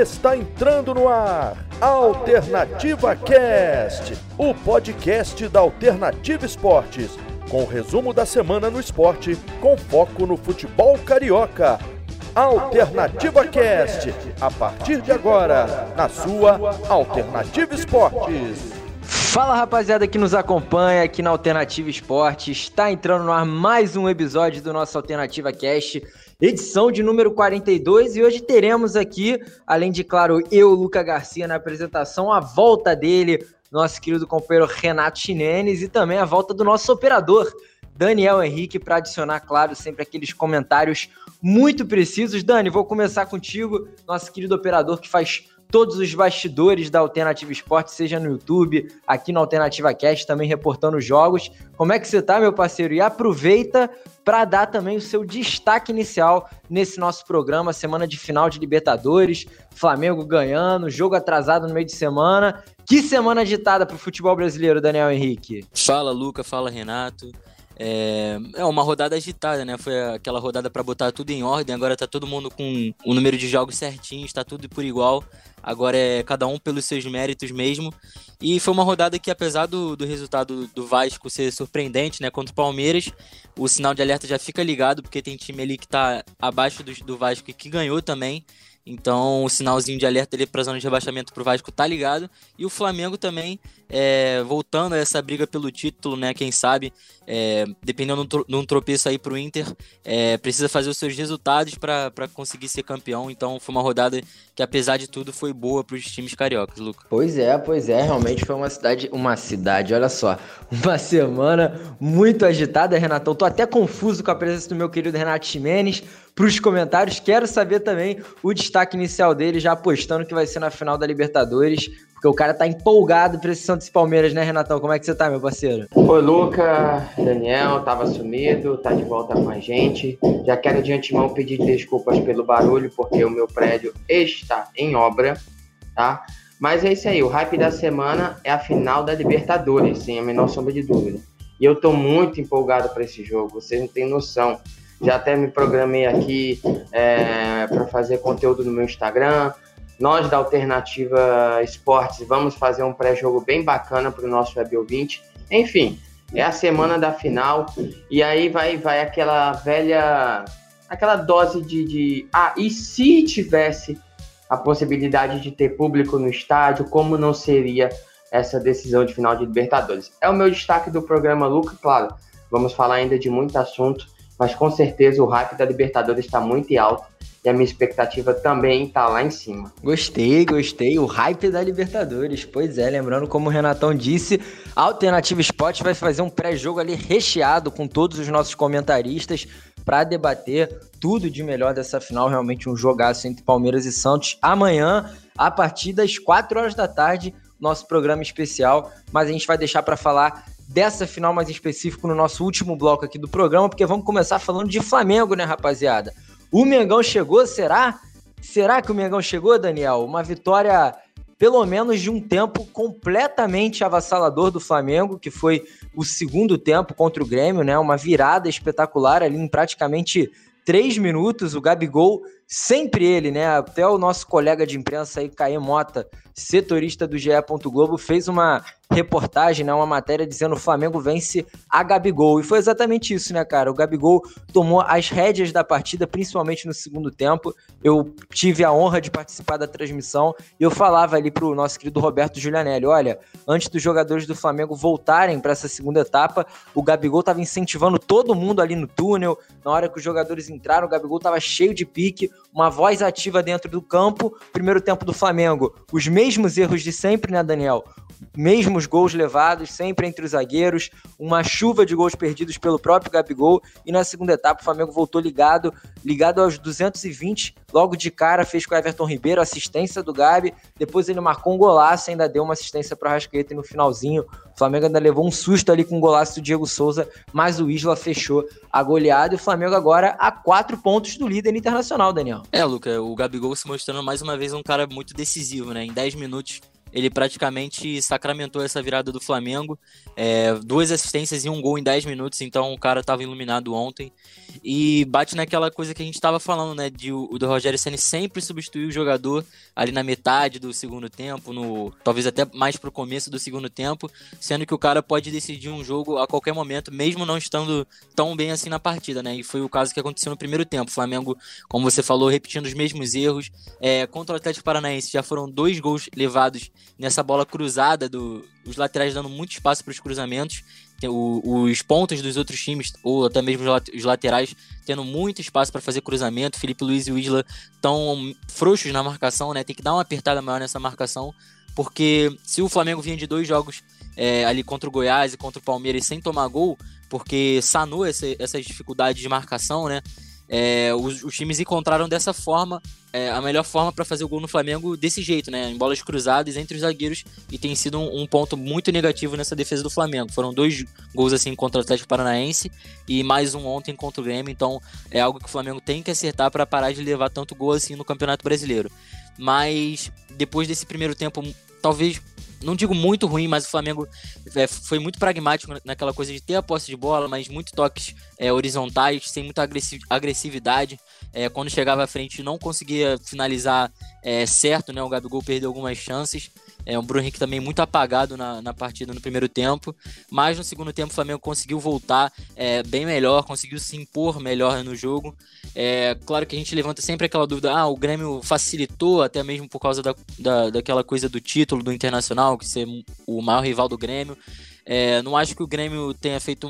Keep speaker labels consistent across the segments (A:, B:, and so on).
A: Está entrando no ar Alternativa Cast, o podcast da Alternativa Esportes, com o resumo da semana no esporte, com foco no futebol carioca. Alternativa Cast, a partir de agora, na sua Alternativa Esportes.
B: Fala rapaziada que nos acompanha aqui na Alternativa Esportes. Está entrando no ar mais um episódio do nosso Alternativa Cast, edição de número 42. E hoje teremos aqui, além de, claro, eu, Luca Garcia, na apresentação, a volta dele, nosso querido companheiro Renato Chinenes, e também a volta do nosso operador, Daniel Henrique, para adicionar, claro, sempre aqueles comentários muito precisos. Dani, vou começar contigo, nosso querido operador que faz todos os bastidores da Alternativa Esporte, seja no YouTube, aqui no Alternativa Cast, também reportando jogos. Como é que você tá, meu parceiro? E aproveita para dar também o seu destaque inicial nesse nosso programa, semana de final de Libertadores, Flamengo ganhando, jogo atrasado no meio de semana. Que semana agitada para o futebol brasileiro, Daniel Henrique.
C: Fala, Luca, fala, Renato. É, é uma rodada agitada, né? Foi aquela rodada para botar tudo em ordem. Agora tá todo mundo com o número de jogos certinho, está tudo por igual. Agora é cada um pelos seus méritos mesmo. E foi uma rodada que, apesar do, do resultado do Vasco ser surpreendente, né? Contra o Palmeiras, o sinal de alerta já fica ligado, porque tem time ali que tá abaixo do, do Vasco e que ganhou também. Então, o sinalzinho de alerta ali para zona de rebaixamento para o Vasco tá ligado. E o Flamengo também, é, voltando a essa briga pelo título, né? Quem sabe, é, dependendo de um tropeço aí para o Inter, é, precisa fazer os seus resultados para conseguir ser campeão. Então, foi uma rodada que, apesar de tudo, foi boa para os times cariocas, Luca.
B: Pois é, pois é. Realmente foi uma cidade, uma cidade, olha só. Uma semana muito agitada, Renatão. Tô até confuso com a presença do meu querido Renato Ximenes para os comentários. Quero saber também o destaque inicial dele, já apostando que vai ser na final da Libertadores, porque o cara tá empolgado para esse Santos Palmeiras, né, Renatão? Como é que você tá, meu parceiro?
D: Oi, Luca, Daniel, tava sumido, tá de volta com a gente. Já quero de antemão pedir desculpas pelo barulho, porque o meu prédio está em obra, tá? Mas é isso aí, o hype da semana é a final da Libertadores, sem a menor sombra de dúvida. E eu tô muito empolgado para esse jogo, vocês não têm noção já até me programei aqui é, para fazer conteúdo no meu Instagram. Nós da Alternativa Esportes vamos fazer um pré-jogo bem bacana para o nosso web ouvinte. Enfim, é a semana da final e aí vai, vai aquela velha, aquela dose de, de ah, e se tivesse a possibilidade de ter público no estádio, como não seria essa decisão de final de Libertadores? É o meu destaque do programa Luca, claro. Vamos falar ainda de muito assunto mas com certeza o hype da Libertadores está muito alto e a minha expectativa também está lá em cima.
B: Gostei, gostei. O hype da Libertadores. Pois é, lembrando como o Renatão disse, a Alternativa Esporte vai fazer um pré-jogo ali recheado com todos os nossos comentaristas para debater tudo de melhor dessa final. Realmente um jogaço entre Palmeiras e Santos. Amanhã, a partir das 4 horas da tarde, nosso programa especial. Mas a gente vai deixar para falar dessa final mais específico no nosso último bloco aqui do programa, porque vamos começar falando de Flamengo, né, rapaziada? O Mengão chegou, será? Será que o Mengão chegou, Daniel? Uma vitória, pelo menos de um tempo completamente avassalador do Flamengo, que foi o segundo tempo contra o Grêmio, né? Uma virada espetacular ali em praticamente três minutos. O Gabigol, sempre ele, né? Até o nosso colega de imprensa aí, Caê Mota, setorista do GE. Globo, fez uma reportagem, né, uma matéria dizendo o Flamengo vence a Gabigol. E foi exatamente isso, né, cara? O Gabigol tomou as rédeas da partida, principalmente no segundo tempo. Eu tive a honra de participar da transmissão e eu falava ali pro nosso querido Roberto Giulianelli, olha, antes dos jogadores do Flamengo voltarem para essa segunda etapa, o Gabigol estava incentivando todo mundo ali no túnel. Na hora que os jogadores entraram, o Gabigol estava cheio de pique, uma voz ativa dentro do campo. Primeiro tempo do Flamengo, os mesmos erros de sempre, né, Daniel? Mesmos gols levados, sempre entre os zagueiros, uma chuva de gols perdidos pelo próprio Gabigol, e na segunda etapa o Flamengo voltou ligado, ligado aos 220, logo de cara fez com o Everton Ribeiro, assistência do Gabi, depois ele marcou um golaço, ainda deu uma assistência para o Rascaeta no finalzinho o Flamengo ainda levou um susto ali com o golaço do Diego Souza, mas o Isla fechou a goleada e o Flamengo agora a quatro pontos do líder internacional, Daniel.
C: É, Luca, o Gabigol se mostrando mais uma vez um cara muito decisivo, né? Em 10 minutos ele praticamente sacramentou essa virada do Flamengo. É, duas assistências e um gol em 10 minutos, então o cara estava iluminado ontem. E bate naquela coisa que a gente estava falando, né? De o, do Rogério Senna sempre substituir o jogador ali na metade do segundo tempo, no talvez até mais pro começo do segundo tempo, sendo que o cara pode decidir um jogo a qualquer momento, mesmo não estando tão bem assim na partida, né? E foi o caso que aconteceu no primeiro tempo. O Flamengo, como você falou, repetindo os mesmos erros. É, contra o Atlético Paranaense já foram dois gols levados nessa bola cruzada, do, os laterais dando muito espaço para os cruzamentos, o, os pontos dos outros times, ou até mesmo os laterais, tendo muito espaço para fazer cruzamento. Felipe Luiz e o Isla estão frouxos na marcação, né? Tem que dar uma apertada maior nessa marcação, porque se o Flamengo vinha de dois jogos é, ali contra o Goiás e contra o Palmeiras sem tomar gol, porque sanou essa, essas dificuldades de marcação, né? É, os, os, times encontraram dessa forma é, a melhor forma para fazer o gol no Flamengo desse jeito, né? Em bolas cruzadas entre os zagueiros e tem sido um, um, ponto muito negativo nessa defesa do Flamengo. Foram dois gols assim contra o Atlético Paranaense e mais um ontem contra o Grêmio, então é algo que o Flamengo tem que acertar para parar de levar tanto gol assim no Campeonato Brasileiro. Mas depois desse primeiro tempo, talvez não digo muito ruim, mas o Flamengo é, foi muito pragmático naquela coisa de ter a posse de bola, mas muito toques é, horizontais, sem muita agressividade. É, quando chegava à frente, não conseguia finalizar é, certo, né? O Gabigol perdeu algumas chances. É um Bruno Henrique também muito apagado na, na partida no primeiro tempo, mas no segundo tempo o Flamengo conseguiu voltar é, bem melhor, conseguiu se impor melhor no jogo. É claro que a gente levanta sempre aquela dúvida: ah, o Grêmio facilitou, até mesmo por causa da, da, daquela coisa do título do Internacional, que ser o maior rival do Grêmio. É, não acho que o Grêmio tenha feito.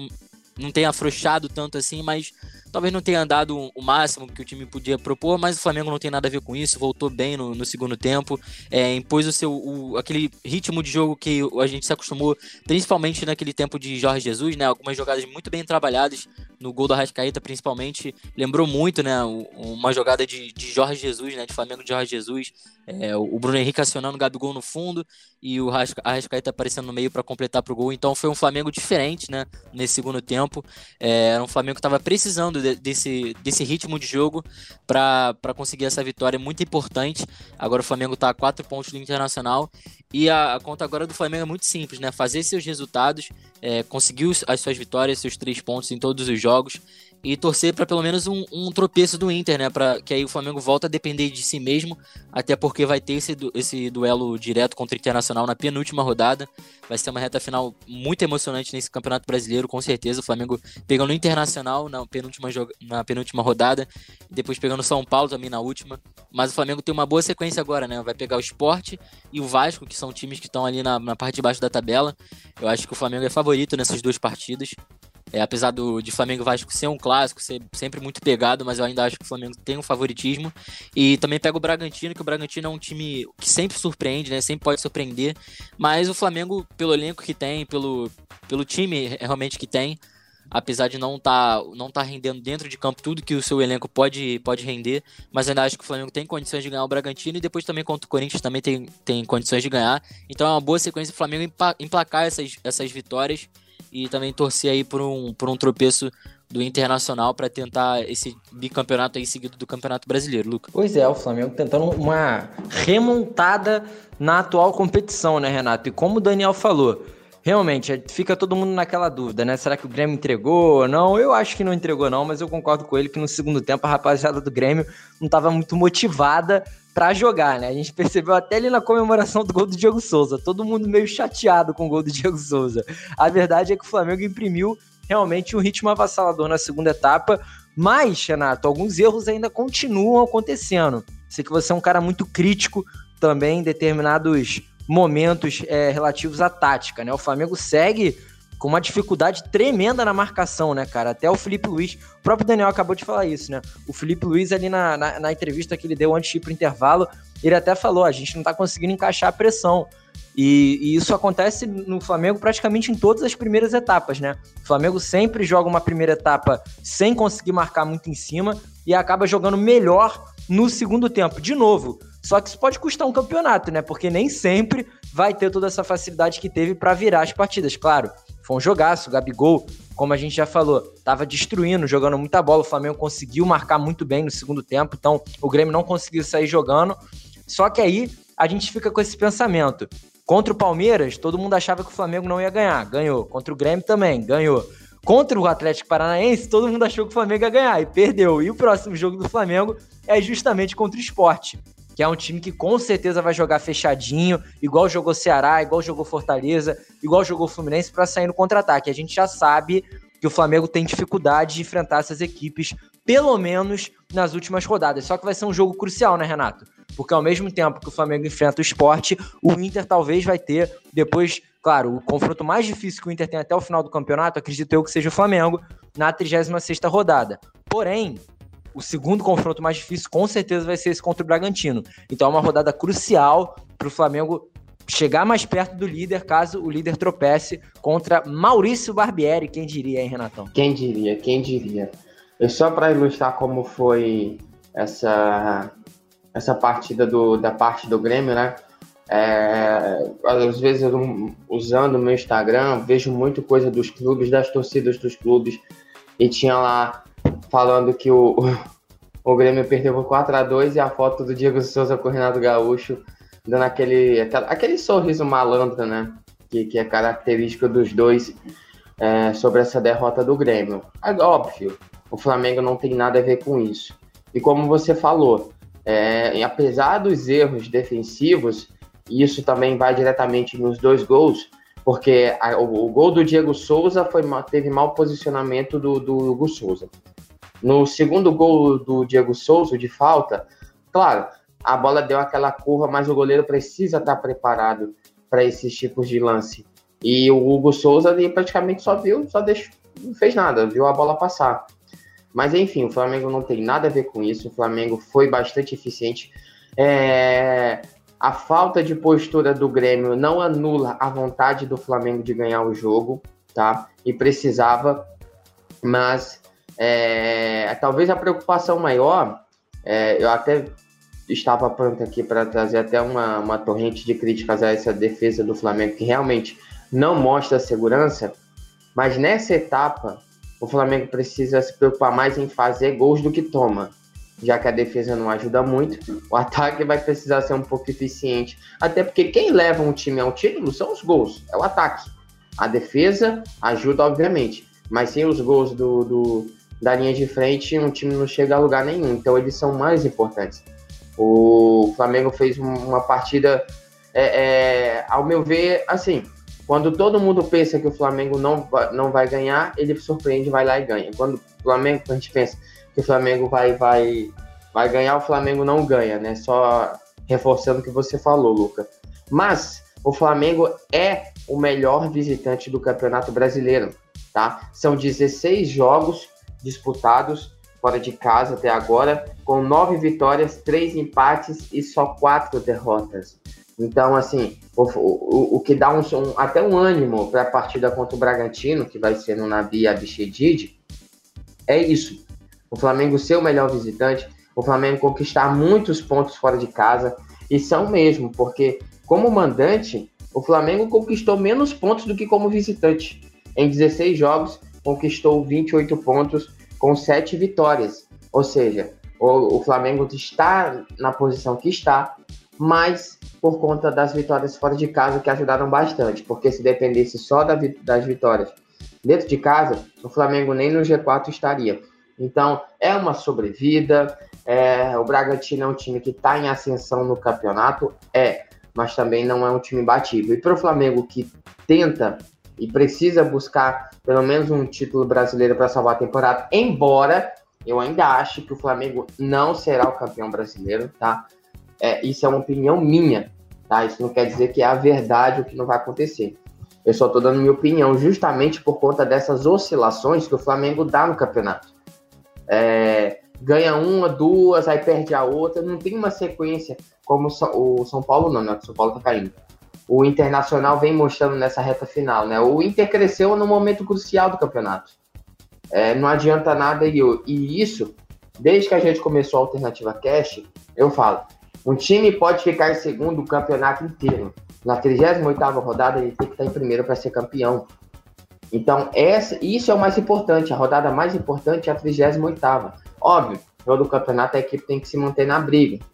C: não tenha afrouxado tanto assim, mas Talvez não tenha andado o máximo que o time podia propor, mas o Flamengo não tem nada a ver com isso. Voltou bem no, no segundo tempo, é, impôs o seu o, aquele ritmo de jogo que a gente se acostumou, principalmente naquele tempo de Jorge Jesus, né? Algumas jogadas muito bem trabalhadas no gol do Arrascaeta, principalmente. Lembrou muito, né? Uma jogada de, de Jorge Jesus, né? De Flamengo de Jorge Jesus. É, o Bruno Henrique acionando o Gabigol no fundo e o Arrascaeta aparecendo no meio para completar para o gol. Então foi um Flamengo diferente, né? Nesse segundo tempo. É, era um Flamengo que estava precisando de, desse, desse ritmo de jogo para conseguir essa vitória muito importante. Agora o Flamengo está a quatro pontos do Internacional e a, a, conta agora do Flamengo é muito simples, né? Fazer seus resultados, é, conseguir as suas vitórias, seus três pontos em todos os jogos e torcer para pelo menos um, um, tropeço do Inter, né? Para que aí o Flamengo volta a depender de si mesmo, até porque vai ter esse, esse duelo direto contra o Internacional na penúltima rodada. Vai ser uma reta final muito emocionante nesse Campeonato Brasileiro, com certeza. O Flamengo pegando o Internacional na penúltima, na penúltima rodada, depois pegando o São Paulo também na última. Mas o Flamengo tem uma boa sequência agora, né? Vai pegar o Sport e o Vasco, que são times que estão ali na, na parte de baixo da tabela. Eu acho que o Flamengo é favorito nessas duas partidas. É, apesar do, de Flamengo Vasco ser um clássico, ser sempre muito pegado, mas eu ainda acho que o Flamengo tem um favoritismo. E também pega o Bragantino, que o Bragantino é um time que sempre surpreende, né? Sempre pode surpreender. Mas o Flamengo, pelo elenco que tem, pelo, pelo time realmente que tem, apesar de não estar tá, não tá rendendo dentro de campo tudo que o seu elenco pode, pode render, mas ainda acho que o Flamengo tem condições de ganhar o Bragantino e depois também contra o Corinthians também tem, tem condições de ganhar. Então é uma boa sequência o Flamengo emplacar essas, essas vitórias e também torcer aí por um, por um tropeço do Internacional para tentar esse bicampeonato aí seguido do Campeonato Brasileiro, Luca.
B: Pois é, o Flamengo tentando uma remontada na atual competição, né, Renato? E como o Daniel falou, realmente fica todo mundo naquela dúvida, né? Será que o Grêmio entregou ou não? Eu acho que não entregou não, mas eu concordo com ele que no segundo tempo a rapaziada do Grêmio não estava muito motivada para jogar, né? A gente percebeu até ali na comemoração do gol do Diego Souza, todo mundo meio chateado com o gol do Diego Souza. A verdade é que o Flamengo imprimiu realmente um ritmo avassalador na segunda etapa, mas, Renato, alguns erros ainda continuam acontecendo. Sei que você é um cara muito crítico também em determinados momentos é, relativos à tática, né? O Flamengo segue com uma dificuldade tremenda na marcação, né, cara? Até o Felipe Luiz, o próprio Daniel acabou de falar isso, né? O Felipe Luiz, ali na, na, na entrevista que ele deu antes de ir pro intervalo, ele até falou: a gente não tá conseguindo encaixar a pressão. E, e, isso acontece no Flamengo praticamente em todas as primeiras etapas, né? O Flamengo sempre joga uma primeira etapa sem conseguir marcar muito em cima e acaba jogando melhor no segundo tempo. De novo, só que isso pode custar um campeonato, né? Porque nem sempre vai ter toda essa facilidade que teve para virar as partidas. Claro, foi um jogaço. O Gabigol, como a gente já falou, estava destruindo, jogando muita bola. O Flamengo conseguiu marcar muito bem no segundo tempo, então o Grêmio não conseguiu sair jogando. Só que aí a gente fica com esse pensamento. Contra o Palmeiras, todo mundo achava que o Flamengo não ia ganhar. Ganhou. Contra o Grêmio também, ganhou. Contra o Atlético Paranaense, todo mundo achou que o Flamengo ia ganhar e perdeu. E o próximo jogo do Flamengo é justamente contra o Esporte, que é um time que com certeza vai jogar fechadinho, igual jogou Ceará, igual jogou Fortaleza, igual jogou Fluminense para sair no contra-ataque. A gente já sabe que o Flamengo tem dificuldade de enfrentar essas equipes, pelo menos nas últimas rodadas. Só que vai ser um jogo crucial, né, Renato? Porque ao mesmo tempo que o Flamengo enfrenta o esporte, o Inter talvez vai ter, depois, claro, o confronto mais difícil que o Inter tem até o final do campeonato, acredito eu que seja o Flamengo, na 36ª rodada. Porém, o segundo confronto mais difícil com certeza vai ser esse contra o Bragantino. Então é uma rodada crucial para o Flamengo chegar mais perto do líder caso o líder tropece contra Maurício Barbieri. Quem diria, hein, Renatão?
D: Quem diria, quem diria. E só para ilustrar como foi essa essa partida do, da parte do Grêmio, né? É, às vezes eu, usando o meu Instagram, vejo muito coisa dos clubes, das torcidas dos clubes, e tinha lá falando que o, o Grêmio perdeu por 4 a 2 e a foto do Diego Souza com o Renato Gaúcho dando aquele, aquele, sorriso malandro, né? Que, que é característico dos dois é, sobre essa derrota do Grêmio. É óbvio, o Flamengo não tem nada a ver com isso. E como você falou, é, apesar dos erros defensivos, isso também vai diretamente nos dois gols, porque a, o, o, gol do Diego Souza foi, teve mau posicionamento do, do Hugo Souza. No segundo gol do Diego Souza, de falta, claro, a bola deu aquela curva, mas o goleiro precisa estar preparado para esses tipos de lance. E o Hugo Souza praticamente só viu, só deixou, não fez nada, viu a bola passar. Mas enfim, o Flamengo não tem nada a ver com isso. O Flamengo foi bastante eficiente. É... A falta de postura do Grêmio não anula a vontade do Flamengo de ganhar o jogo, tá? E precisava, mas é... talvez a preocupação maior, é... eu até estava pronto aqui para trazer até uma, uma torrente de críticas a essa defesa do Flamengo que realmente não mostra segurança, mas nessa etapa o Flamengo precisa se preocupar mais em fazer gols do que toma, já que a defesa não ajuda muito. O ataque vai precisar ser um pouco eficiente, até porque quem leva um time ao título são os gols, é o ataque. A defesa ajuda, obviamente, mas sem os gols do, do da linha de frente, um time não chega a lugar nenhum. Então eles são mais importantes. O Flamengo fez uma partida, é, é, ao meu ver, assim, quando todo mundo pensa que o Flamengo não, não vai ganhar, ele surpreende, vai lá e ganha. Quando o Flamengo, a gente pensa que o Flamengo vai, vai, vai ganhar, o Flamengo não ganha, né? Só reforçando o que você falou, Luca. Mas o Flamengo é o melhor visitante do Campeonato Brasileiro, tá? São 16 jogos disputados fora de casa até agora, com nove vitórias, três empates e só quatro derrotas. Então, assim, o, o, o que dá um, um, até um ânimo para a partida contra o Bragantino, que vai ser no Nabi Abichedid, é isso. O Flamengo ser o melhor visitante, o Flamengo conquistar muitos pontos fora de casa, e são mesmo, porque como mandante, o Flamengo conquistou menos pontos do que como visitante. Em 16 jogos, conquistou 28 pontos com 7 vitórias. Ou seja, o, o Flamengo está na posição que está, mas por conta das vitórias fora de casa que ajudaram bastante, porque se dependesse só da, das vitórias dentro de casa, o Flamengo nem no G4 estaria. Então, é uma sobrevida. É, o Bragantino é um time que está em ascensão no campeonato, é, mas também não é um time batível. E para o Flamengo que tenta e precisa buscar pelo menos um título brasileiro para salvar a temporada, embora eu ainda acho que o Flamengo não será o campeão brasileiro, tá? É, isso é uma opinião minha, tá? Isso não quer dizer que é a verdade o que não vai acontecer. Eu só estou dando minha opinião justamente por conta dessas oscilações que o Flamengo dá no campeonato. É, ganha uma, duas, aí perde a outra, não tem uma sequência como o São Paulo não, né? O São Paulo tá caindo. O Internacional vem mostrando nessa reta final, né? O Inter cresceu no momento crucial do campeonato. É, não adianta nada e, e isso, desde que a gente começou a Alternativa Cash, eu falo, um time pode ficar em segundo o campeonato inteiro. Na 38ª rodada, ele tem que estar em primeiro para ser campeão. Então, essa, isso é o mais importante. A rodada mais importante é a 38ª. Óbvio, todo campeonato a equipe tem que se manter na briga,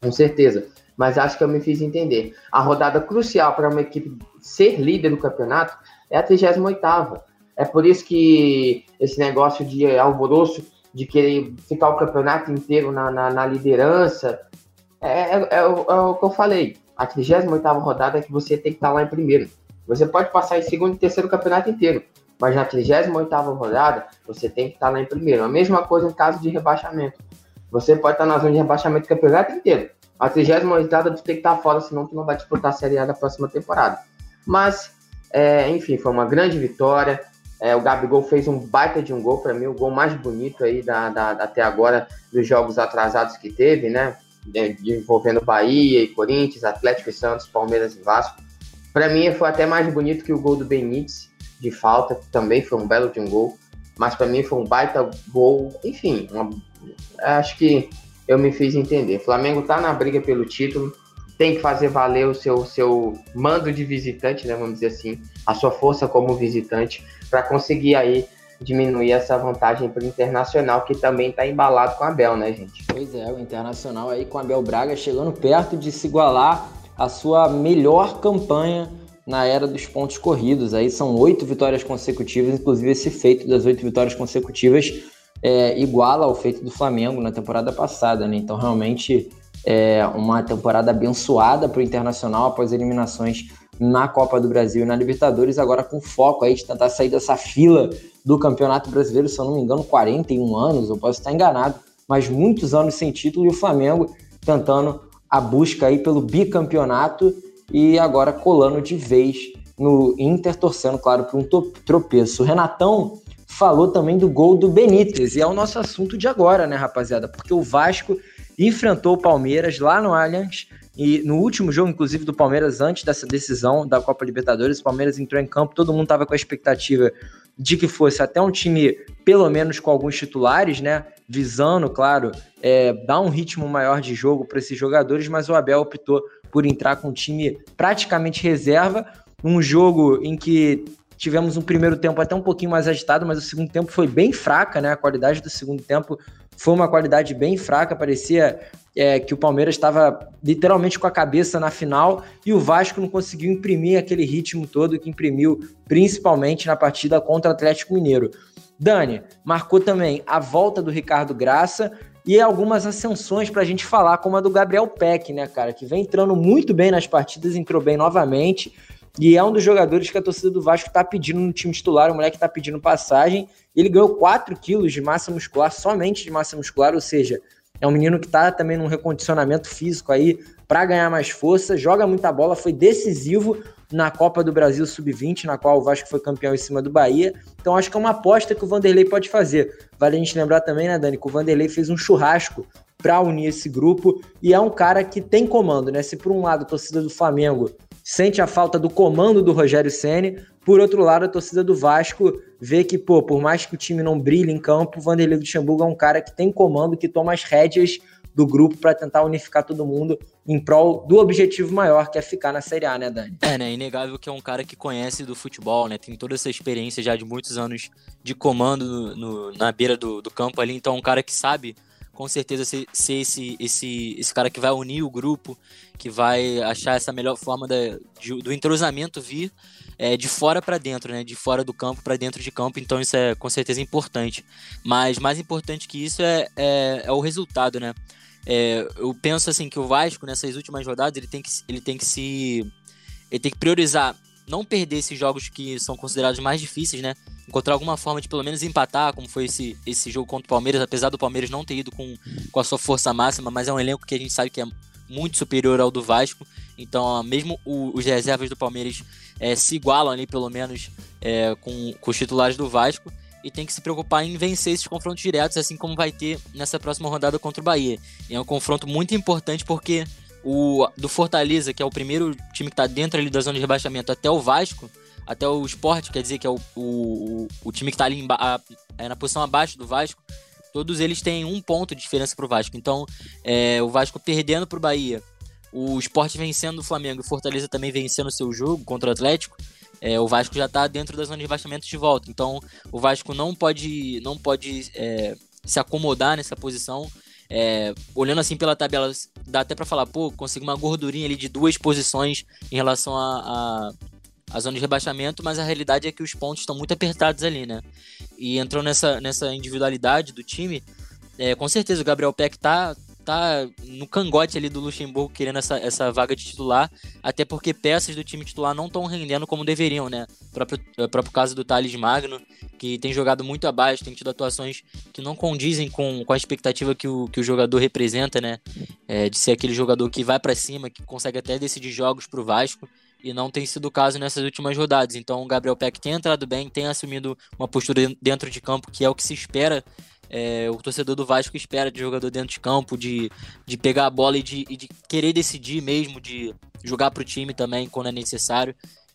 D: com certeza. Mas acho que eu me fiz entender. A rodada crucial para uma equipe ser líder do campeonato é a 38ª. É por isso que esse negócio de alvoroço, de querer ficar o campeonato inteiro na, na, na liderança, é, é, é, é, o que eu falei. A 38ª rodada é que você tem que estar lá em primeiro. Você pode passar em segundo e terceiro campeonato inteiro, mas na 38ª rodada, você tem que estar lá em primeiro. A mesma coisa em caso de rebaixamento. Você pode estar na zona de rebaixamento do campeonato inteiro, a 30 rodada tu tem que estar fora, senão tu não vai disputar a Série A da próxima temporada. Mas, é, enfim, foi uma grande vitória. É, o Gabigol fez um baita de um gol, para mim, o gol mais bonito aí da, da, até agora dos jogos atrasados que teve, né? Envolvendo Bahia e Corinthians, Atlético e Santos, Palmeiras e Vasco. Para mim foi até mais bonito que o gol do Benítez de falta, que também foi um belo de um gol. Mas para mim foi um baita gol. Enfim, uma, acho que eu me fiz entender. Flamengo tá na briga pelo título, tem que fazer valer o seu, seu mando de visitante, né, vamos dizer assim, a sua força como visitante, para conseguir aí diminuir essa vantagem para o Internacional, que também está embalado com a Abel, né, gente?
B: Pois é, o Internacional aí com a Abel Braga chegando perto de se igualar a sua melhor campanha na era dos pontos corridos. Aí são oito vitórias consecutivas, inclusive esse feito das oito vitórias consecutivas é, iguala ao feito do Flamengo na temporada passada, né? Então, realmente, é uma temporada abençoada para o Internacional após eliminações na Copa do Brasil e na Libertadores, agora com foco aí de tentar sair dessa fila do Campeonato Brasileiro, se eu não me engano, 41 anos, eu posso estar enganado, mas muitos anos sem título e o Flamengo tentando a busca aí pelo bicampeonato e agora colando de vez no Inter, torcendo, claro, para um tropeço. Renatão falou também do gol do Benítez, e é o nosso assunto de agora, né, rapaziada? Porque o Vasco enfrentou o Palmeiras lá no Allianz, e no último jogo, inclusive, do Palmeiras, antes dessa decisão da Copa Libertadores, o Palmeiras entrou em campo, todo mundo estava com a expectativa de que fosse até um time, pelo menos com alguns titulares, né? Visando, claro, é, dar um ritmo maior de jogo para esses jogadores, mas o Abel optou por entrar com um time praticamente reserva, um jogo em que Tivemos um primeiro tempo até um pouquinho mais agitado, mas o segundo tempo foi bem fraca, né? A qualidade do segundo tempo foi uma qualidade bem fraca. Parecia é, que o Palmeiras estava literalmente com a cabeça na final e o Vasco não conseguiu imprimir aquele ritmo todo que imprimiu, principalmente na partida contra o Atlético Mineiro. Dani, marcou também a volta do Ricardo Graça e algumas ascensões para a gente falar, como a do Gabriel Peck, né, cara, que vem entrando muito bem nas partidas, entrou bem novamente. E é um dos jogadores que a torcida do Vasco está pedindo no time titular. O moleque está pedindo passagem. Ele ganhou 4 quilos de massa muscular, somente de massa muscular, ou seja, é um menino que está também num recondicionamento físico aí para ganhar mais força, joga muita bola, foi decisivo na Copa do Brasil Sub-20, na qual o Vasco foi campeão em cima do Bahia. Então acho que é uma aposta que o Vanderlei pode fazer. Vale a gente lembrar também, né, Dani, que o Vanderlei fez um churrasco para unir esse grupo e é um cara que tem comando, né? Se por um lado a torcida do Flamengo sente a falta do comando do Rogério Ceni. Por outro lado, a torcida do Vasco vê que, pô, por mais que o time não brilhe em campo, o Vanderlei Luxemburgo é um cara que tem comando, que toma as rédeas do grupo para tentar unificar todo mundo em prol do objetivo maior, que é ficar na Série A, né, Dani?
C: É, né? Inegável que é um cara que conhece do futebol, né? Tem toda essa experiência já de muitos anos de comando no, na beira do, do campo ali, então é um cara que sabe com certeza ser, ser, esse, esse, esse cara que vai unir o grupo, que vai achar essa melhor forma da, de, do entrosamento vir é, de fora para dentro, né? De fora do campo para dentro de campo. Então isso é com certeza importante. Mas mais importante que isso é, é, é o resultado, né? É, eu penso assim que o Vasco nessas últimas rodadas ele tem que, ele tem que se ele tem que priorizar não perder esses jogos que são considerados mais difíceis, né? Encontrar alguma forma de pelo menos empatar, como foi esse, esse jogo contra o Palmeiras, apesar do Palmeiras não ter ido com, com a sua força máxima, mas é um elenco que a gente sabe que é muito superior ao do Vasco. Então, mesmo o, os reservas do Palmeiras é, se igualam ali, pelo menos, é, com, com os titulares do Vasco. E tem que se preocupar em vencer esses confrontos diretos, assim como vai ter nessa próxima rodada contra o Bahia. E é um confronto muito importante porque o do Fortaleza, que é o primeiro time que está dentro ali da zona de rebaixamento, até o Vasco, até o Sport, quer dizer que é o, o, o time que está ali a, é na posição abaixo do Vasco, todos eles têm um ponto de diferença para o Vasco. Então, é, o Vasco perdendo para o Bahia, o Sport vencendo o Flamengo o Fortaleza também vencendo o seu jogo contra o Atlético, é, o Vasco já está dentro da zona de rebaixamento de volta. Então, o Vasco não pode, não pode é, se acomodar nessa posição é, olhando assim pela tabela, dá até para falar, pô, consegui uma gordurinha ali de duas posições em relação a, a, a zona de rebaixamento, mas a realidade é que os pontos estão muito apertados ali, né? E entrou nessa, nessa individualidade do time, é, com certeza o Gabriel Peck tá, tá no cangote ali do Luxemburgo querendo essa, essa vaga de titular, até porque peças do time titular não estão rendendo como deveriam, né? O próprio, o próprio caso do Thales Magno, que tem jogado muito abaixo, tem tido atuações que não condizem com, com a expectativa que o, que o jogador representa, né? É, de ser aquele jogador que vai para cima, que consegue até decidir jogos pro Vasco e não tem sido o caso nessas últimas rodadas. Então o Gabriel Peck tem entrado bem, tem assumido uma postura dentro de campo que é o que se espera é, o torcedor do Vasco espera de jogador dentro de campo, de, de pegar a bola e de, e de querer decidir mesmo, de jogar para o time também quando é necessário.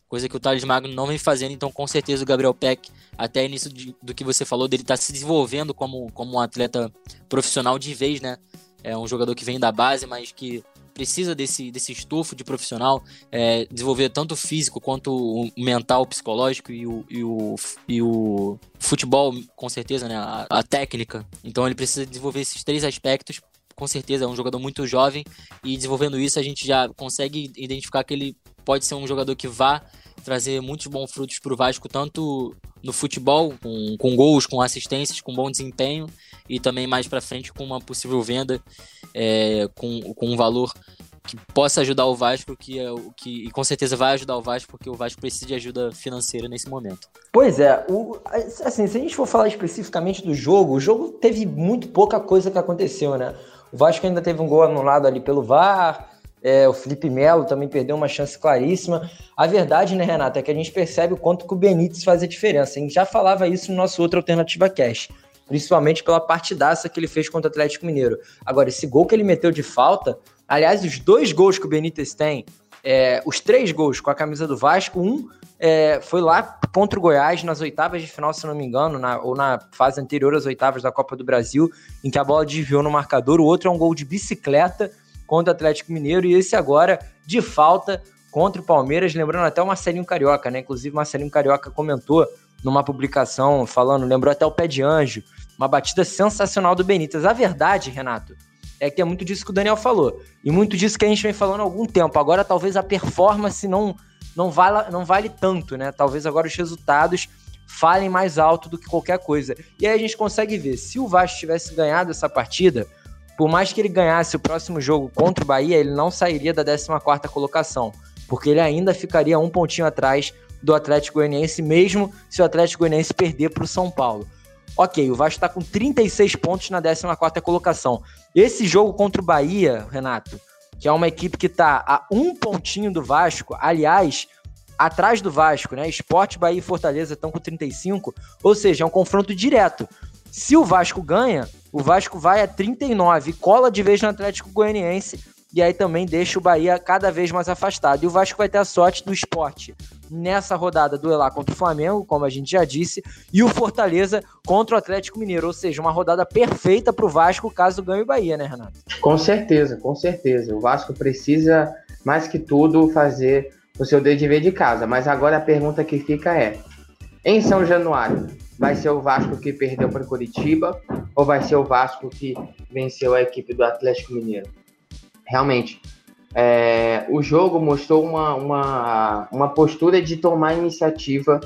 C: Coisa que o Thales Magno não vem fazendo, então com certeza o Gabriel Peck, até início de, do que você falou, dele está se desenvolvendo como, como um atleta profissional de vez, né? É um jogador que vem da base, mas que precisa desse, desse estofo de profissional, é, desenvolver tanto o físico quanto o mental, o psicológico e o, e o, e o futebol, com certeza, né? A, a técnica. Então ele precisa desenvolver esses três aspectos com certeza é um jogador muito jovem e desenvolvendo isso a gente já consegue identificar que ele pode ser um jogador que vá trazer muitos bons frutos para o Vasco, tanto no futebol, com, com gols, com assistências, com bom desempenho, e também mais para frente com uma possível venda é, com, com um valor que possa ajudar o Vasco, que, é que e com certeza vai ajudar o Vasco, porque o Vasco precisa de ajuda financeira nesse momento.
B: Pois é, o, assim, se a gente for falar especificamente do jogo, o jogo teve muito pouca coisa que aconteceu, né? O Vasco ainda teve um gol anulado ali pelo VAR, é, o Felipe Melo também perdeu uma chance claríssima. A verdade, né, Renata, é que a gente percebe o quanto que o Benítez faz a diferença. A gente já falava isso no nosso outro Alternativa Cash, principalmente pela partidaça que ele fez contra o Atlético Mineiro. Agora, esse gol que ele meteu de falta, aliás, os dois gols que o Benítez tem, é, os três gols com a camisa do Vasco, um é, foi lá contra o Goiás nas oitavas de final, se não me engano, na, ou na fase anterior às oitavas da Copa do Brasil, em que a bola desviou no marcador. O outro é um gol de bicicleta contra o Atlético Mineiro e esse agora de falta contra o Palmeiras, lembrando até o Marcelinho Carioca, né? Inclusive, o Marcelinho Carioca comentou numa publicação falando, lembrou até o pé de anjo, uma batida sensacional do Benítez. A verdade, Renato, é que é muito disso que o Daniel falou. E muito disso que a gente vem falando há algum tempo. Agora, talvez a performance não, não, vale, não vale tanto, né? Talvez agora os resultados falem mais alto do que qualquer coisa. E aí a gente consegue ver, se o Vasco tivesse ganhado essa partida, por mais que ele ganhasse o próximo jogo contra o Bahia, ele não sairia da 14ª colocação, porque ele ainda ficaria um pontinho atrás do Atlético Goianiense, mesmo se o Atlético Goianiense perder para o São Paulo. Ok, o Vasco está com 36 pontos na 14ª colocação. Esse jogo contra o Bahia, Renato, que é uma equipe que está a um pontinho do Vasco, aliás, atrás do Vasco, né? Esporte, Bahia e Fortaleza estão com 35, ou seja, é um confronto direto. Se o Vasco ganha, o Vasco vai a 39, cola de vez no Atlético Goianiense e aí também deixa o Bahia cada vez mais afastado. E o Vasco vai ter a sorte do esporte nessa rodada duelar contra o Flamengo, como a gente já disse, e o Fortaleza contra o Atlético Mineiro, ou seja, uma rodada perfeita para o Vasco caso ganhe o Bahia, né, Renato?
D: Com certeza, com certeza. O Vasco precisa, mais que tudo, fazer o seu dever de casa. Mas agora a pergunta que fica é: em São Januário, vai ser o Vasco que perdeu para Curitiba ou vai ser o Vasco que venceu a equipe do Atlético Mineiro? Realmente, é, o jogo mostrou uma, uma, uma postura de tomar iniciativa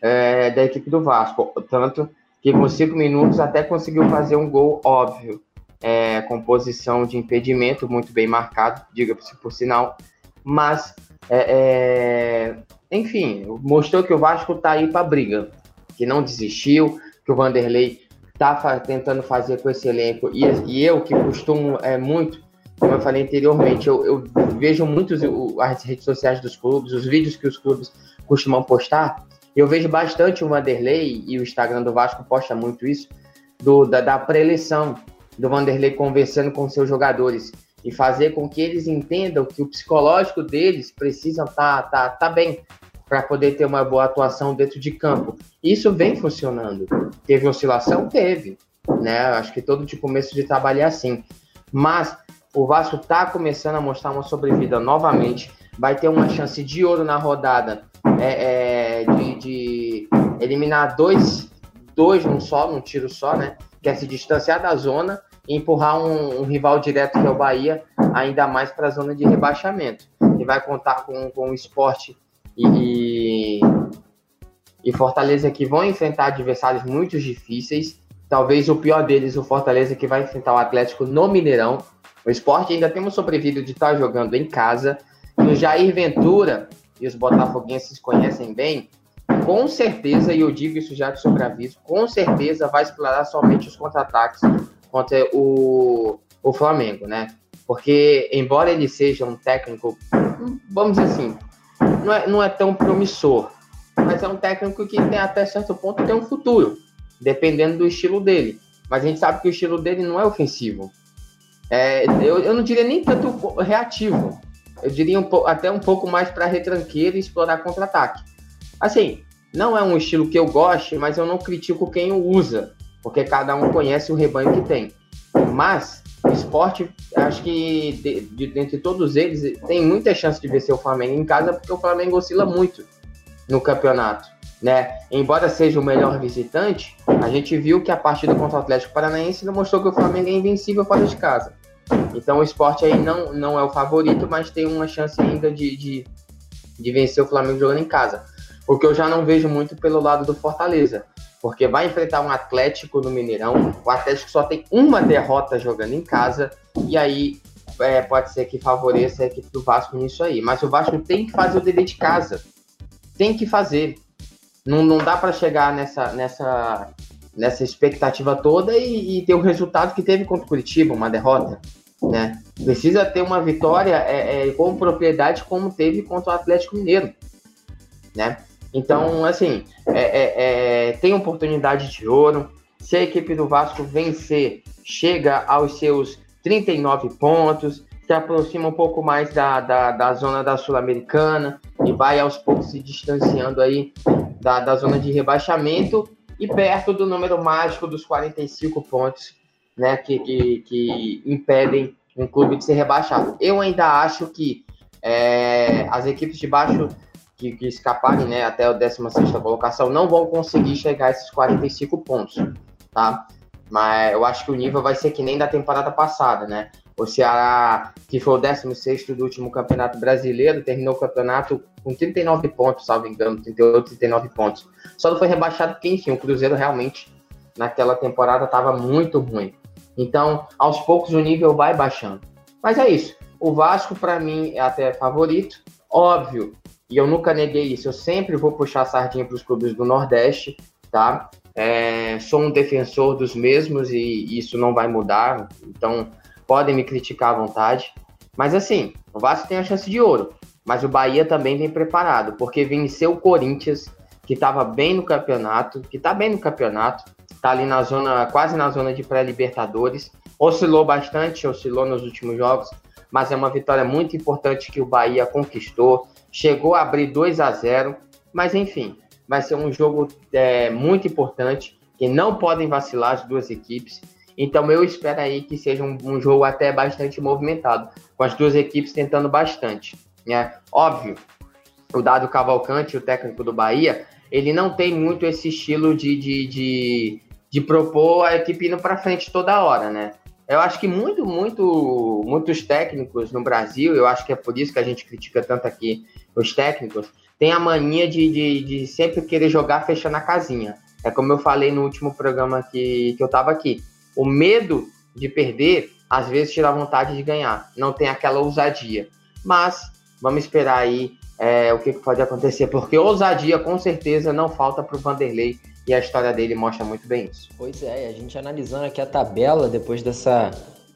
D: é, da equipe do Vasco, tanto que com cinco minutos até conseguiu fazer um gol óbvio, é, com posição de impedimento muito bem marcado, diga-se por sinal, mas é, é, enfim, mostrou que o Vasco está aí para briga que não desistiu, que o Vanderlei está tentando fazer com esse elenco. E, e eu, que costumo é, muito, como eu falei anteriormente, eu, eu vejo muitos as redes sociais dos clubes, os vídeos que os clubes costumam postar. Eu vejo bastante o Vanderlei, e o Instagram do Vasco posta muito isso, do, da, da pré-eleição do Vanderlei conversando com seus jogadores e fazer com que eles entendam que o psicológico deles precisa estar tá, tá, tá bem, para poder ter uma boa atuação dentro de campo. Isso vem funcionando. Teve oscilação? Teve. Né? Acho que todo de começo de trabalho é assim. Mas o Vasco está começando a mostrar uma sobrevida novamente. Vai ter uma chance de ouro na rodada é, é, de, de, eliminar dois, dois num só, num tiro só, né? Que é se distanciar da zona e empurrar um, um rival direto que é o Bahia ainda mais para a zona de rebaixamento. E vai contar com, com o esporte e, e Fortaleza que vão enfrentar adversários muito difíceis. Talvez o pior deles, o Fortaleza, que vai enfrentar o Atlético no Mineirão. O esporte ainda temos sobrevivido de estar jogando em casa. E o Jair Ventura, e os botafoguenses conhecem bem, com certeza, e eu digo isso já de sobreaviso, com certeza vai explorar somente os contra-ataques contra o, o Flamengo, né? Porque, embora ele seja um técnico, vamos dizer assim, não é, não é tão promissor, mas é um técnico que tem até certo ponto tem um futuro, dependendo do estilo dele. Mas a gente sabe que o estilo dele não é ofensivo. É, eu, eu não diria nem tanto reativo. Eu diria um, até um pouco mais para retranqueiro e explorar contra-ataque. Assim, não é um estilo que eu goste, mas eu não critico quem o usa, porque cada um conhece o rebanho que tem. Mas esporte, acho que de, de, dentre todos eles, tem muita chance de vencer o Flamengo em casa, porque o Flamengo oscila muito no campeonato. Né? Embora seja o melhor visitante, a gente viu que a partida contra o Atlético Paranaense mostrou que o Flamengo é invencível fora de casa. Então o esporte aí não, não é o favorito, mas tem uma chance ainda de, de, de vencer o Flamengo jogando em casa. O que eu já não vejo muito pelo lado do Fortaleza porque vai enfrentar um Atlético no Mineirão. O Atlético só tem uma derrota jogando em casa, e aí é, pode ser que favoreça a equipe do Vasco nisso aí. Mas o Vasco tem que fazer o dever de casa. Tem que fazer. Não, não dá para chegar nessa, nessa, nessa expectativa toda e, e, ter o resultado que teve contra o Curitiba, uma derrota. Né? Precisa ter uma vitória é, é, com propriedade como teve contra o Atlético Mineiro. Né? Então, assim, é, é, é, tem oportunidade de ouro. Se a equipe do Vasco vencer, chega aos seus 39 pontos, se aproxima um pouco mais da, da, da zona da Sul-Americana e vai aos poucos se distanciando aí da, da zona de rebaixamento e perto do número mágico dos 45 pontos, né, que, que, que impedem um clube de ser rebaixado. Eu ainda acho que é, as equipes de baixo que, que escaparem né, até a 16 colocação não vão conseguir chegar a esses 45 pontos, tá? Mas eu acho que o nível vai ser que nem da temporada passada, né? O Ceará, que foi o 16 do último campeonato brasileiro, terminou o campeonato com 39 pontos, salvo engano, 38, 39 pontos. Só não foi rebaixado porque, enfim, o Cruzeiro realmente naquela temporada estava muito ruim. Então, aos poucos o nível vai baixando. Mas é isso. O Vasco, para mim, é até favorito. Óbvio e eu nunca neguei isso, eu sempre vou puxar a sardinha para os clubes do Nordeste, tá? É, sou um defensor dos mesmos e isso não vai mudar, então podem me criticar à vontade. Mas assim, o Vasco tem a chance de ouro, mas o Bahia também vem preparado, porque venceu o Corinthians, que estava bem no campeonato, que está bem no campeonato, está ali na zona, quase na zona de pré-libertadores, oscilou bastante, oscilou nos últimos jogos, mas é uma vitória muito importante que o Bahia conquistou chegou a abrir 2 a 0 mas enfim, vai ser um jogo é, muito importante, que não podem vacilar as duas equipes. Então eu espero aí que seja um, um jogo até bastante movimentado, com as duas equipes tentando bastante. Né? Óbvio, o Dado Cavalcante, o técnico do Bahia, ele não tem muito esse estilo de, de, de, de propor a equipe indo para frente toda hora, né? Eu acho que muito, muito, muitos técnicos no Brasil, eu acho que é por isso que a gente critica tanto aqui os técnicos, tem a mania de, de, de sempre querer jogar fechando a casinha. É como eu falei no último programa que, que eu estava aqui. O medo de perder, às vezes, tira a vontade de ganhar. Não tem aquela ousadia. Mas vamos esperar aí é, o que, que pode acontecer, porque ousadia com certeza não falta para o Vanderlei e a história dele mostra muito bem isso.
B: Pois é, a gente analisando aqui a tabela depois dessa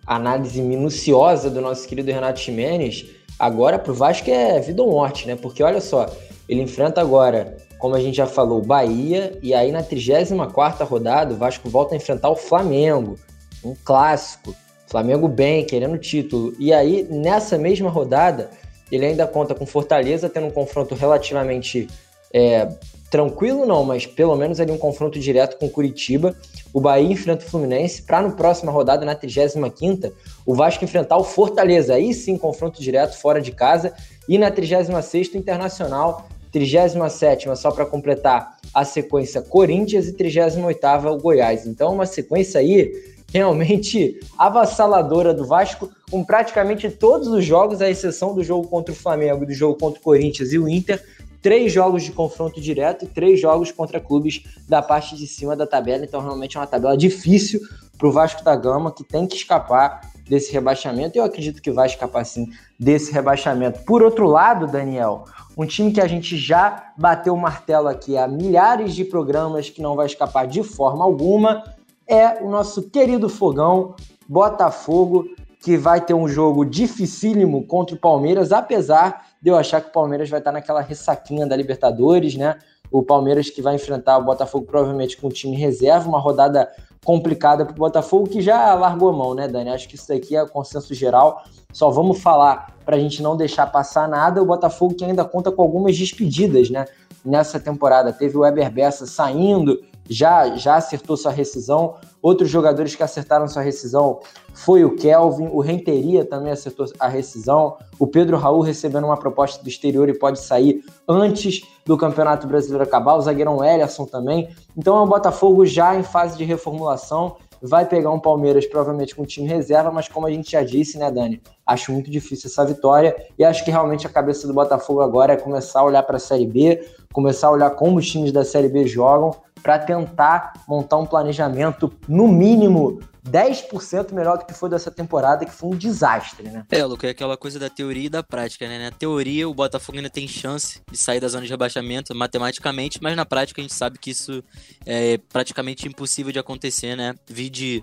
B: análise minuciosa do nosso querido Renato Ximenes, agora pro Vasco é vida ou morte, né? Porque olha só, ele enfrenta agora, como a gente já falou, Bahia, e aí na 34 rodada o Vasco volta a enfrentar o Flamengo, um clássico. Flamengo bem, querendo título. E aí, nessa mesma rodada, ele ainda conta com Fortaleza, tendo um confronto relativamente é, tranquilo não, mas pelo menos ali um confronto direto com Curitiba. O Bahia enfrenta o Fluminense para no próxima rodada, na 35ª, o Vasco enfrentar o Fortaleza. Aí sim, confronto direto fora de casa. E na 36ª, Internacional. 37ª, só para completar a sequência Corinthians e 38ª o Goiás. Então, uma sequência aí realmente avassaladora do Vasco, com praticamente todos os jogos, à exceção do jogo contra o Flamengo, do jogo contra o Corinthians e o Inter, três jogos de confronto direto e três jogos contra clubes da parte de cima da tabela. Então, realmente é uma tabela difícil para o Vasco da Gama, que tem que escapar desse rebaixamento. Eu acredito que vai escapar sim desse rebaixamento. Por outro lado, Daniel, um time que a gente já bateu o martelo aqui há milhares de programas que não vai escapar de forma alguma é o nosso querido Fogão Botafogo, que vai ter um jogo dificílimo contra o Palmeiras, apesar de eu achar que o Palmeiras vai estar naquela ressaquinha da Libertadores, né? O Palmeiras que vai enfrentar o Botafogo provavelmente com o time reserva, uma rodada complicada para o Botafogo que já largou a mão, né, Dani? Acho que isso daqui é consenso geral. Só vamos falar para a gente não deixar passar nada. O Botafogo que ainda conta com algumas despedidas, né? Nessa temporada teve o Weber Bessa saindo, já já acertou sua rescisão. Outros jogadores que acertaram sua rescisão foi o Kelvin, o Renteria também acertou a rescisão, o Pedro Raul recebendo uma proposta do exterior e pode sair antes do Campeonato Brasileiro acabar, o zagueirão Ellerson também. Então é um Botafogo já em fase de reformulação, vai pegar um Palmeiras provavelmente com time reserva, mas como a gente já disse, né, Dani? Acho muito difícil essa vitória e acho que realmente a cabeça do Botafogo agora é começar a olhar para a Série B, começar a olhar como os times da Série B jogam para tentar montar um planejamento, no mínimo, 10% melhor do que foi dessa temporada, que foi um desastre, né?
C: É, Luca, é aquela coisa da teoria e da prática, né? Na teoria, o Botafogo ainda tem chance de sair da zona de rebaixamento matematicamente, mas na prática a gente sabe que isso é praticamente impossível de acontecer, né? Vide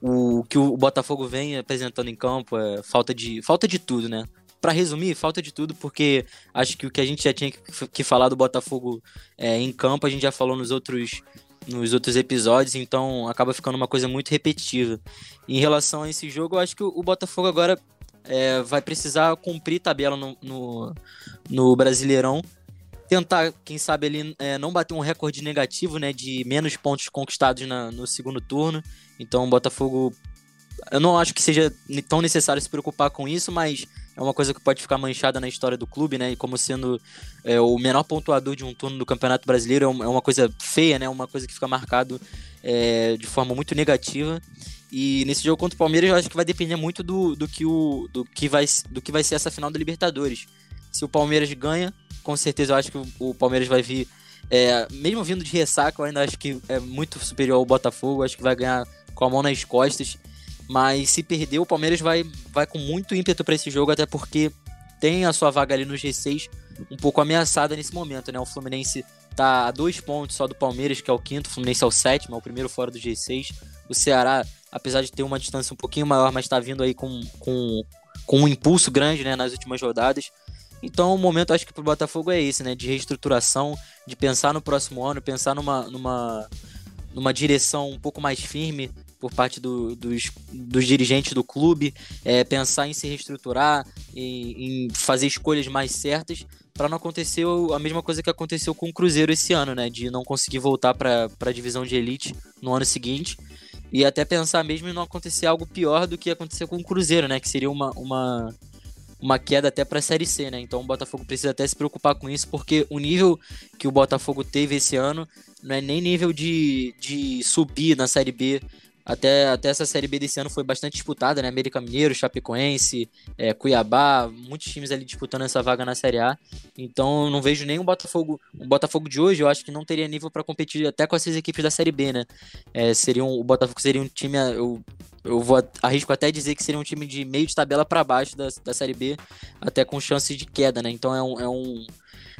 C: o que o Botafogo vem apresentando em campo, é falta de, falta de tudo, né? Para resumir, falta de tudo, porque acho que o que a gente já tinha que, que falar do Botafogo é, em campo, a gente já falou nos outros, nos outros episódios, então acaba ficando uma coisa muito repetitiva. Em relação a esse jogo, eu acho que o, o Botafogo agora é, vai precisar cumprir tabela no, no, no Brasileirão. Tentar, quem sabe, ele é, não bater um recorde negativo, né? De menos pontos conquistados na, no segundo turno. Então o Botafogo. Eu não acho que seja tão necessário se preocupar com isso, mas é uma coisa que pode ficar manchada na história do clube, né? E como sendo é, o menor pontuador de um turno do Campeonato Brasileiro é, é uma coisa feia, né? Uma coisa que fica marcado é, de forma muito negativa. E nesse jogo contra o Palmeiras eu acho que vai depender muito do, do, que, o, do, que, vai, do que vai ser essa final da Libertadores. Se o Palmeiras ganha, com certeza eu acho que o, o Palmeiras vai vir. É, mesmo vindo de ressaca, eu ainda acho que é muito superior ao Botafogo. Acho que vai ganhar com a mão nas costas. Mas se perder, o Palmeiras vai, vai com muito ímpeto para esse jogo, até porque tem a sua vaga ali no G6 um pouco ameaçada nesse momento, né? O Fluminense tá a dois pontos só do Palmeiras, que é o quinto, o Fluminense é o sétimo, é o primeiro fora do G6. O Ceará, apesar de ter uma distância um pouquinho maior, mas está vindo aí com, com, com um impulso grande né, nas últimas rodadas. Então o momento acho que pro Botafogo é esse, né? De reestruturação, de pensar no próximo ano, pensar numa, numa, numa direção um pouco mais firme por parte do, dos, dos, dirigentes do clube, é, pensar em se reestruturar, em, em fazer escolhas mais certas, para não acontecer a mesma coisa que aconteceu com o Cruzeiro esse ano, né? De não conseguir voltar para a divisão de elite no ano seguinte. E até pensar mesmo em não acontecer algo pior do que aconteceu com o Cruzeiro, né? Que seria uma, uma, uma queda até para a Série C, né? Então o Botafogo precisa até se preocupar com isso, porque o nível que o Botafogo teve esse ano não é nem nível de, de subir na Série B até, até essa Série B desse ano foi bastante disputada, né? América Mineiro, Chapecoense, é, Cuiabá, muitos times ali disputando essa vaga na Série A. Então não vejo o Botafogo. O Botafogo de hoje eu acho que não teria nível para competir até com essas equipes da Série B, né? É, seria um, o Botafogo seria um time. Eu, eu vou arrisco até dizer que seria um time de meio de tabela para baixo da, da Série B, até com chance de queda, né? Então é um, é um.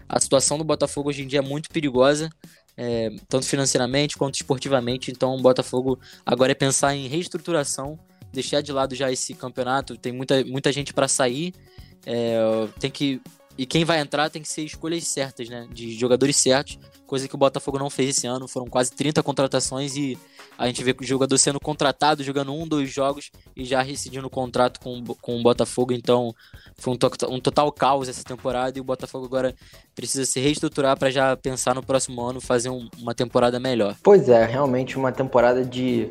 C: A situação do Botafogo hoje em dia é muito perigosa é, tanto financeiramente quanto esportivamente. Então, o Botafogo agora é pensar em reestruturação, deixar de lado já esse campeonato. Tem muita, muita gente para sair, é, tem que e quem vai entrar tem que ser escolhas certas, né? De jogadores certos, coisa que o Botafogo não fez esse ano. Foram quase 30 contratações e a gente vê o jogador sendo contratado, jogando um, dois jogos e já rescindindo o contrato com, com o Botafogo. Então foi um, to um total caos essa temporada e o Botafogo agora precisa se reestruturar para já pensar no próximo ano fazer um, uma temporada melhor.
B: Pois é, realmente uma temporada de.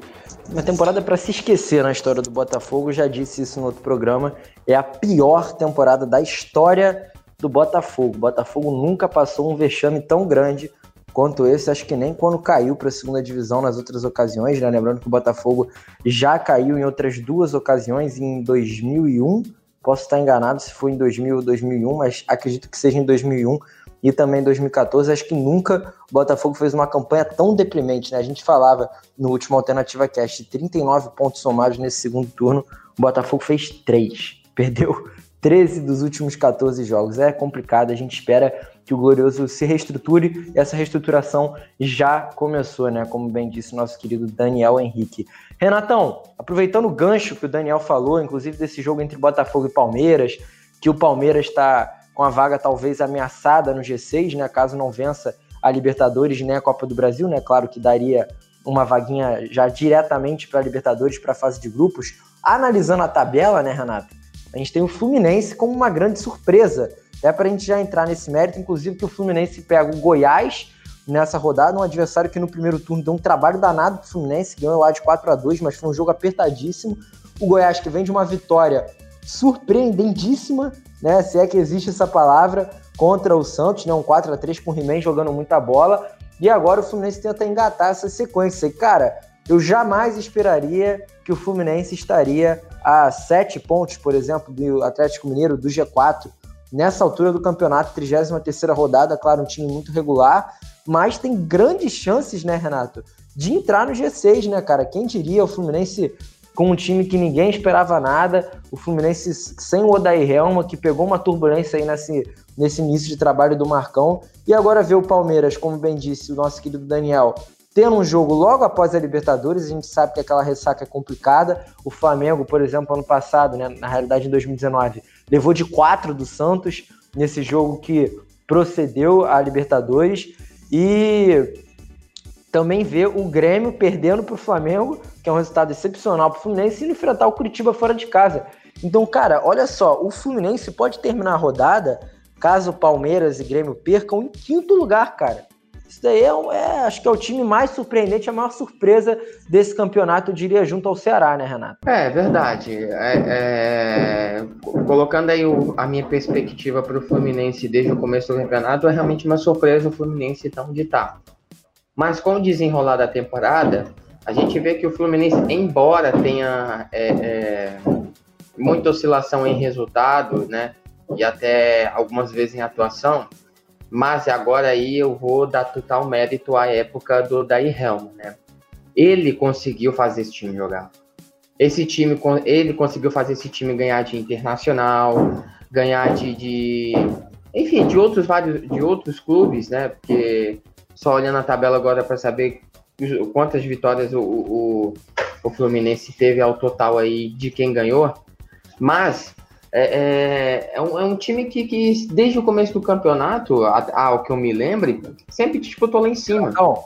B: Uma temporada para se esquecer na história do Botafogo. Já disse isso no outro programa. É a pior temporada da história do Botafogo. O Botafogo nunca passou um vexame tão grande quanto esse, acho que nem quando caiu para a segunda divisão nas outras ocasiões, né? Lembrando que o Botafogo já caiu em outras duas ocasiões, em 2001, posso estar enganado se foi em 2000 ou 2001, mas acredito que seja em 2001 e também em 2014. Acho que nunca o Botafogo fez uma campanha tão deprimente, né? A gente falava no último Alternativa Cast 39 pontos somados nesse segundo turno, o Botafogo fez 3, perdeu 13 dos últimos 14 jogos. É complicado, a gente espera que o Glorioso se reestruture e essa reestruturação já começou, né? Como bem disse nosso querido Daniel Henrique. Renatão, aproveitando o gancho que o Daniel falou, inclusive desse jogo entre Botafogo e Palmeiras, que o Palmeiras está com a vaga talvez ameaçada no G6, né? Caso não vença a Libertadores nem a Copa do Brasil, né? Claro que daria uma vaguinha já diretamente para a Libertadores para a fase de grupos. Analisando a tabela, né, Renato? A gente tem o Fluminense como uma grande surpresa. É para a gente já entrar nesse mérito, inclusive que o Fluminense pega o Goiás nessa rodada, um adversário que no primeiro turno deu um trabalho danado para o Fluminense, ganhou lá de 4 a 2 mas foi um jogo apertadíssimo. O Goiás que vem de uma vitória surpreendendíssima, né? Se é que existe essa palavra, contra o Santos, né? Um 4 a 3 com o He-Man jogando muita bola. E agora o Fluminense tenta engatar essa sequência. E, cara, eu jamais esperaria que o Fluminense estaria a sete pontos, por exemplo, do Atlético Mineiro, do G4, nessa altura do campeonato, 33 rodada, claro, um time muito regular, mas tem grandes chances, né, Renato, de entrar no G6, né, cara? Quem diria o Fluminense com um time que ninguém esperava nada, o Fluminense sem o Odair Helma, que pegou uma turbulência aí nesse, nesse início de trabalho do Marcão, e agora vê o Palmeiras, como bem disse o nosso querido Daniel, tendo um jogo logo após a Libertadores, a gente sabe que aquela ressaca é complicada. O Flamengo, por exemplo, ano passado, né, na realidade em 2019, levou de 4 do Santos nesse jogo que procedeu à Libertadores. E também vê o Grêmio perdendo para o Flamengo, que é um resultado excepcional para o Fluminense, e enfrentar o Curitiba fora de casa. Então, cara, olha só, o Fluminense pode terminar a rodada, caso Palmeiras e Grêmio percam, em quinto lugar, cara. Isso daí é, é, acho que é o time mais surpreendente, a maior surpresa desse campeonato, eu diria, junto ao Ceará, né, Renato?
D: É, verdade. É, é... Colocando aí o, a minha perspectiva para o Fluminense desde o começo do campeonato, é realmente uma surpresa o Fluminense estar onde está. Mas com o desenrolar da temporada, a gente vê que o Fluminense, embora tenha é, é muita oscilação em resultado, né, e até algumas vezes em atuação, mas agora aí eu vou dar total mérito à época do Daí Helm, né? Ele conseguiu fazer esse time jogar. Esse time, ele conseguiu fazer esse time ganhar de internacional, ganhar de, de enfim, de outros vários, de outros clubes, né? Porque só olhando a tabela agora para saber quantas vitórias o, o, o Fluminense teve ao total aí de quem ganhou. Mas é, é, é, um, é um time que, que, desde o começo do campeonato, ao que eu me lembre, sempre disputou lá em cima.
B: Então,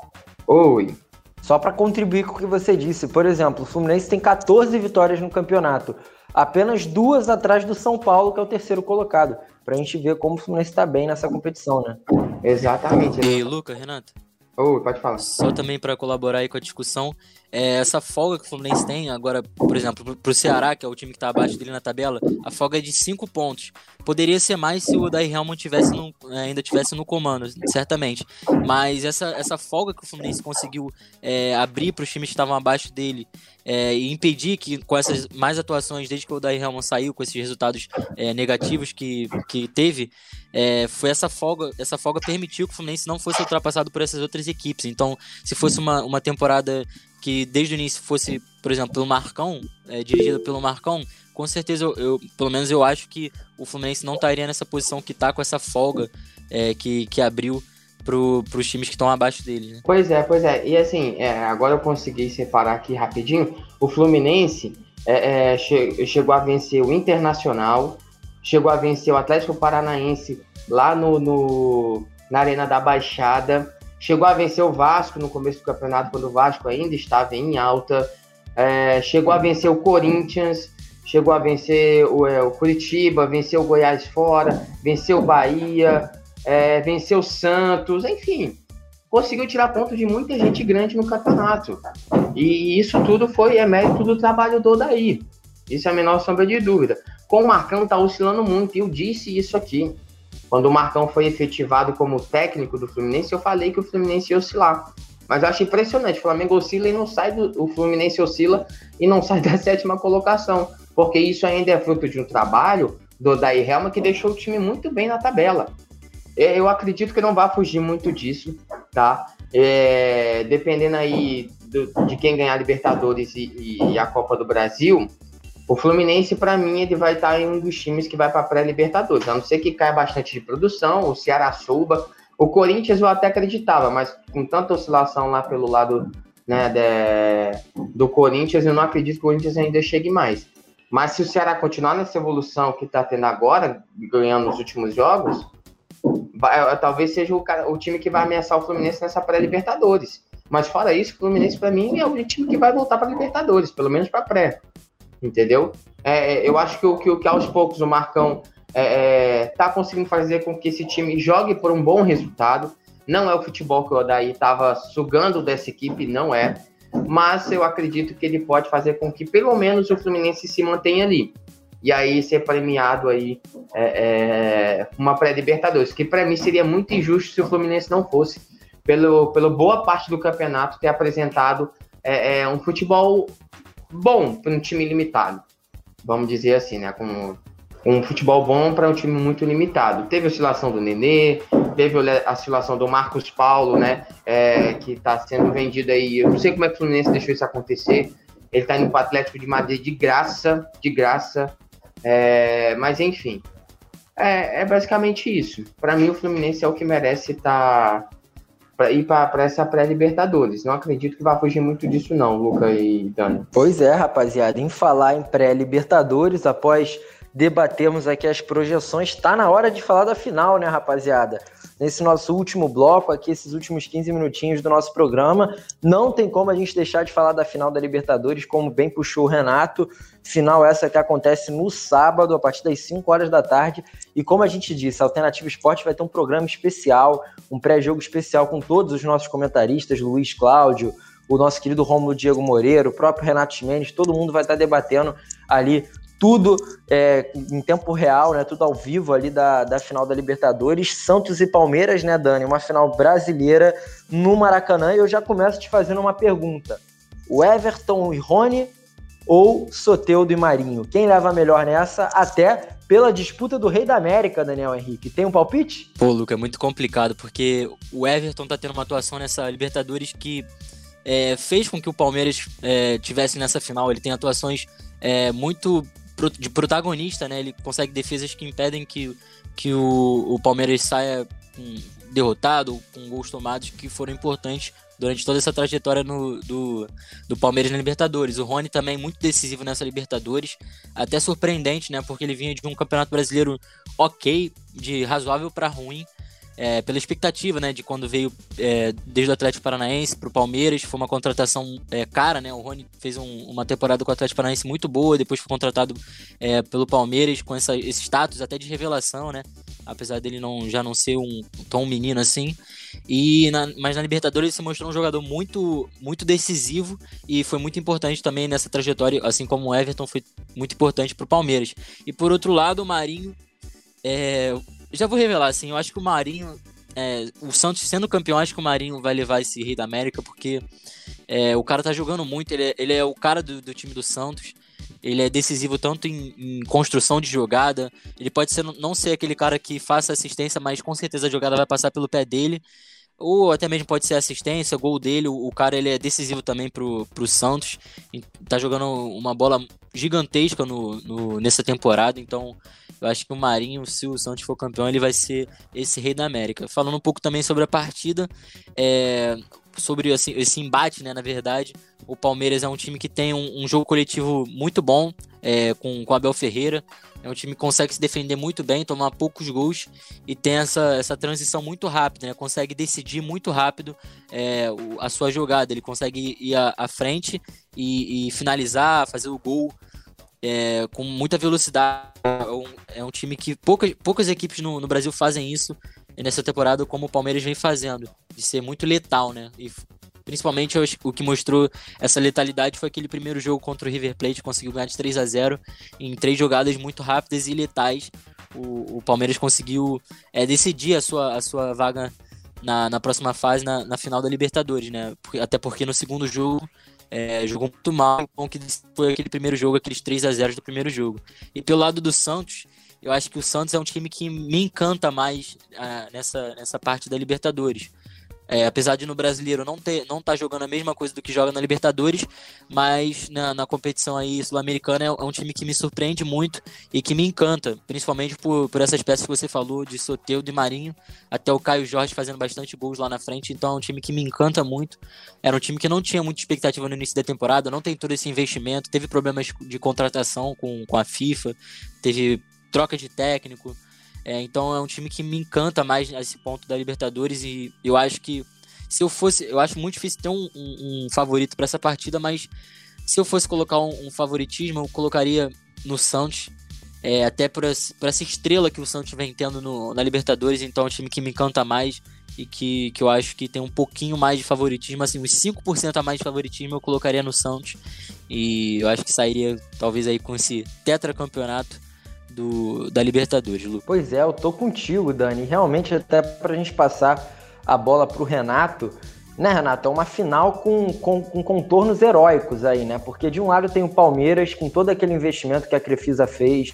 B: Oi. Só para contribuir com o que você disse, por exemplo, o Fluminense tem 14 vitórias no campeonato, apenas duas atrás do São Paulo, que é o terceiro colocado. Pra gente ver como o Fluminense está bem nessa competição, né?
D: Exatamente.
C: E Lucas, Renato?
D: Oi, pode falar.
C: Só também para colaborar aí com a discussão, é, essa folga que o Fluminense tem agora, por exemplo, para o Ceará, que é o time que está abaixo dele na tabela, a folga é de 5 pontos. Poderia ser mais se o Daí Helmond tivesse no, ainda tivesse no comando, certamente. Mas essa, essa folga que o Fluminense conseguiu é, abrir para os times que estavam abaixo dele é, e impedir que com essas mais atuações, desde que o Daí Helmond saiu, com esses resultados é, negativos que, que teve, é, foi essa folga, essa folga permitiu que o Fluminense não fosse ultrapassado por essas outras equipes. Então, se fosse uma, uma temporada que desde o início fosse, por exemplo, pelo Marcão, é, dirigido pelo Marcão, com certeza eu, eu, pelo menos eu acho que o Fluminense não estaria nessa posição que está com essa folga é, que, que abriu para os times que estão abaixo dele. Né?
D: Pois é, pois é. E assim, é, agora eu consegui separar aqui rapidinho. O Fluminense é, é che chegou a vencer o Internacional, chegou a vencer o Atlético Paranaense lá no, no na Arena da Baixada, Chegou a vencer o Vasco no começo do campeonato, quando o Vasco ainda estava em alta. É, chegou a vencer o Corinthians, chegou a vencer o, é, o Curitiba, venceu o Goiás fora, venceu o Bahia, é, venceu o Santos, enfim. Conseguiu tirar pontos de muita gente grande no campeonato. E isso tudo foi é mérito do trabalho do Odaí. Isso é a menor sombra de dúvida. Com o Marcão tá oscilando muito, e eu disse isso aqui. Quando o Marcão foi efetivado como técnico do Fluminense, eu falei que o Fluminense ia oscilar. Mas eu acho impressionante. O Flamengo oscila e não sai do. O Fluminense oscila e não sai da sétima colocação. Porque isso ainda é fruto de um trabalho do Daí Helma que deixou o time muito bem na tabela. É, eu acredito que não vai fugir muito disso, tá? É, dependendo aí do, de quem ganhar a Libertadores e, e, a Copa do Brasil, o Fluminense, para mim, ele vai estar em um dos times que vai para pré-Libertadores. A não ser que caia bastante de produção, o Ceará suba. O Corinthians eu até acreditava, mas com tanta oscilação lá pelo lado né, de, do Corinthians, eu não acredito que o Corinthians ainda chegue mais. Mas se o Ceará continuar nessa evolução que está tendo agora, ganhando nos últimos jogos, vai, talvez seja o, o, time que vai ameaçar o Fluminense nessa pré-Libertadores. Mas fora isso, o Fluminense para mim é o time que vai voltar para Libertadores, pelo menos para pré. Entendeu? É, é, eu acho que o que, que aos poucos o Marcão é, é, tá conseguindo fazer com que esse time jogue por um bom resultado. Não é o futebol que o Odaí estava sugando dessa equipe, não é mas eu acredito que ele pode fazer com que pelo menos o Fluminense se mantenha ali. E aí ser premiado aí é, é, uma pré-Libertadores, que para mim seria muito injusto se o Fluminense não fosse, pelo, pelo boa parte do campeonato, ter apresentado é, é um futebol bom para um time limitado. Vamos dizer assim, né? Com um futebol bom para um time muito limitado. Teve oscilação do Nenê, teve a oscilação do Marcos Paulo, né? É, que está sendo vendido aí. Eu não sei como é que o Fluminense deixou isso acontecer. Ele está indo para o Atlético de Madrid de graça, de graça. É, mas enfim, é, é, basicamente isso. Para mim, o Fluminense é o que merece estar tá, para ir para essa pré-Libertadores. Não acredito que vai fugir muito disso, não, Luca e Dani.
B: Pois é, rapaziada. Em falar em pré-Libertadores, após debatermos aqui as projeções. Está na hora de falar da final, né, rapaziada? Nesse nosso último bloco, aqui, esses últimos 15 minutinhos do nosso programa, não tem como a gente deixar de falar da final da Libertadores, como bem puxou o Renato. Final essa que acontece no sábado, a partir das 5 horas da tarde. E como a gente disse, a Alternativa Esporte vai ter um programa especial, um pré-jogo especial com todos os nossos comentaristas, Luiz Cláudio, o nosso querido Romulo Diego Moreira, o próprio Renato Mendes, todo mundo vai estar debatendo ali tudo é, em tempo real, né? Tudo ao vivo ali da, da final da Libertadores. Santos e Palmeiras, né, Dani? Uma final brasileira no Maracanã. E eu já começo te fazendo uma pergunta: o Everton e Rony ou Soteudo e Marinho? Quem leva melhor nessa? Até pela disputa do Rei da América, Daniel Henrique. Tem um palpite?
C: Pô, Luca, é muito complicado, porque o Everton tá tendo uma atuação nessa Libertadores que é, fez com que o Palmeiras é, tivesse nessa final. Ele tem atuações é, muito de protagonista, né? Ele consegue defesas que impedem que, que o, o Palmeiras saia com, derrotado, com gols tomados que foram importantes durante toda essa trajetória no, do, do Palmeiras na Libertadores. O Rony também muito decisivo nessa Libertadores, até surpreendente, né? Porque ele vinha de um campeonato brasileiro ok, de razoável para ruim, é, pela expectativa, né, de quando veio é, desde o Atlético Paranaense para o Palmeiras, foi uma contratação é, cara, né, o Rony fez um, uma temporada com o Atlético Paranaense muito boa, depois foi contratado é, pelo Palmeiras com essa, esse status até de revelação, né, apesar dele não, já não ser um tão menino assim, e na, mas na Libertadores ele se mostrou um jogador muito, muito decisivo e foi muito importante também nessa trajetória, assim como o Everton foi muito importante para o Palmeiras. E por outro lado, o Marinho é, já vou revelar, assim, eu acho que o Marinho. É, o Santos sendo campeão, acho que o Marinho vai levar esse Rei da América, porque é, o cara tá jogando muito, ele é, ele é o cara do, do, time do Santos. Ele é decisivo tanto em, em, construção de jogada. Ele pode ser, não ser aquele cara que faça assistência, mas com certeza a jogada vai passar pelo pé dele. Ou até mesmo pode ser assistência, gol dele. O, o cara ele é decisivo também pro, pro Santos. Tá jogando uma bola gigantesca no, no, nessa temporada. Então eu acho que o Marinho, se o Santos for campeão, ele vai ser esse rei da América. Falando um pouco também sobre a partida, é, sobre assim, esse embate, né? Na verdade, o Palmeiras é um time que tem um, um jogo coletivo muito bom é, com, com Abel Ferreira. É um time que consegue se defender muito bem, tomar poucos gols e tem essa, essa transição muito rápida, né? Consegue decidir muito rápido é, a sua jogada. Ele consegue ir à, à frente e, e finalizar, fazer o gol é, com muita velocidade. É um, é um, time que poucas, poucas equipes no, no, Brasil fazem isso nessa temporada, como o Palmeiras vem fazendo, de ser muito letal, né? E principalmente o que mostrou essa letalidade foi aquele primeiro jogo contra o River Plate, conseguiu ganhar de 3 a 0 em três jogadas muito rápidas e letais. o, o Palmeiras conseguiu é, decidir a sua, a sua vaga na, na próxima fase, na, na final da Libertadores, né? Até porque no segundo jogo é, jogou muito mal, bom que foi aquele primeiro jogo, aqueles 3 a 0 do primeiro jogo. E pelo lado do Santos, eu acho que o Santos é um time que me encanta mais uh, nessa, nessa parte da Libertadores. É, apesar de no brasileiro não ter, não tá jogando a mesma coisa do que joga na Libertadores, mas na, na competição aí sul-americana é, é, um time que me surpreende muito e que me encanta, principalmente por, por essas peças que você falou de Soteudo e Marinho, até o Caio Jorge fazendo bastante gols lá na frente, então é um time que me encanta muito. Era um time que não tinha muita expectativa no início da temporada, não tem todo esse investimento, teve problemas de contratação com, com a FIFA, teve troca de técnico. É, então é um time que me encanta mais nesse ponto da Libertadores e eu acho que se eu fosse, eu acho muito difícil ter um, um, um favorito para essa partida, mas se eu fosse colocar um, um favoritismo, eu colocaria no Santos, é, até por, por, essa estrela que o Santos vem tendo no, na Libertadores, então é um time que me encanta mais e que, que eu acho que tem um pouquinho mais de favoritismo, assim, uns 5% a mais de favoritismo eu colocaria no Santos e eu acho que sairia talvez aí com esse tetracampeonato do, da Libertadores, Lu.
B: Pois é, eu tô contigo, Dani. Realmente, até pra gente passar a bola pro Renato, né, Renato? É uma final com, com, com, contornos heróicos aí, né? Porque de um lado tem o Palmeiras, com todo aquele investimento que a Crefisa fez,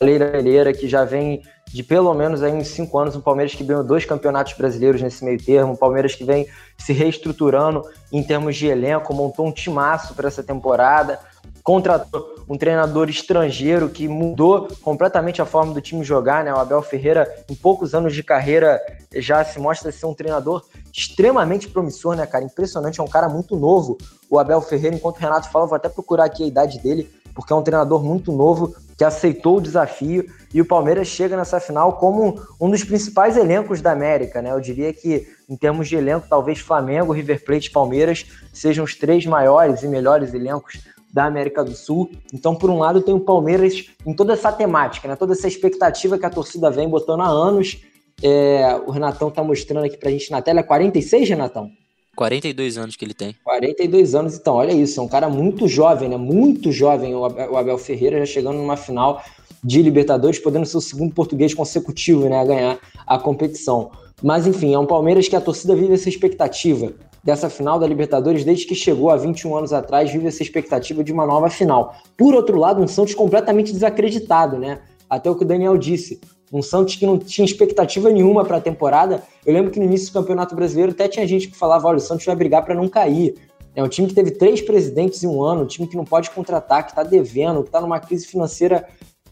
B: a Leira que já vem de pelo menos aí uns cinco anos, um Palmeiras que ganhou dois campeonatos brasileiros nesse meio termo, um Palmeiras que vem se reestruturando em termos de elenco, montou um timaço para essa temporada, contratou um treinador estrangeiro que mudou completamente a forma do time jogar, né? O Abel Ferreira, em poucos anos de carreira, já se mostra ser um treinador extremamente promissor, né, cara? Impressionante, é um cara muito novo. O Abel Ferreira, enquanto o Renato fala, vou até procurar aqui a idade dele, porque é um treinador muito novo que aceitou o desafio e o Palmeiras chega nessa final como um dos principais elencos da América, né? Eu diria que em termos de elenco, talvez Flamengo, River Plate Palmeiras sejam os três maiores e melhores elencos da América do Sul. Então, por um lado, tem o Palmeiras em toda essa temática, né? toda essa expectativa que a torcida vem botando há anos. É, o Renatão está mostrando aqui para a gente na tela. É 46, Renatão?
C: 42 anos que ele tem.
B: 42 anos, então, olha isso, é um cara muito jovem, né? Muito jovem, o Abel Ferreira já chegando numa final de Libertadores, podendo ser o segundo português consecutivo, né, a ganhar a competição. Mas enfim, é um Palmeiras que a torcida vive essa expectativa dessa final da Libertadores desde que chegou há 21 anos atrás, vive essa expectativa de uma nova final. Por outro lado, um Santos completamente desacreditado, né? Até o que o Daniel disse. Um Santos que não tinha expectativa nenhuma para a temporada. Eu lembro que no início do Campeonato Brasileiro até tinha gente que falava: olha, o Santos vai brigar para não cair. É um time que teve três presidentes em um ano, um time que não pode contratar, que está devendo, que está numa crise financeira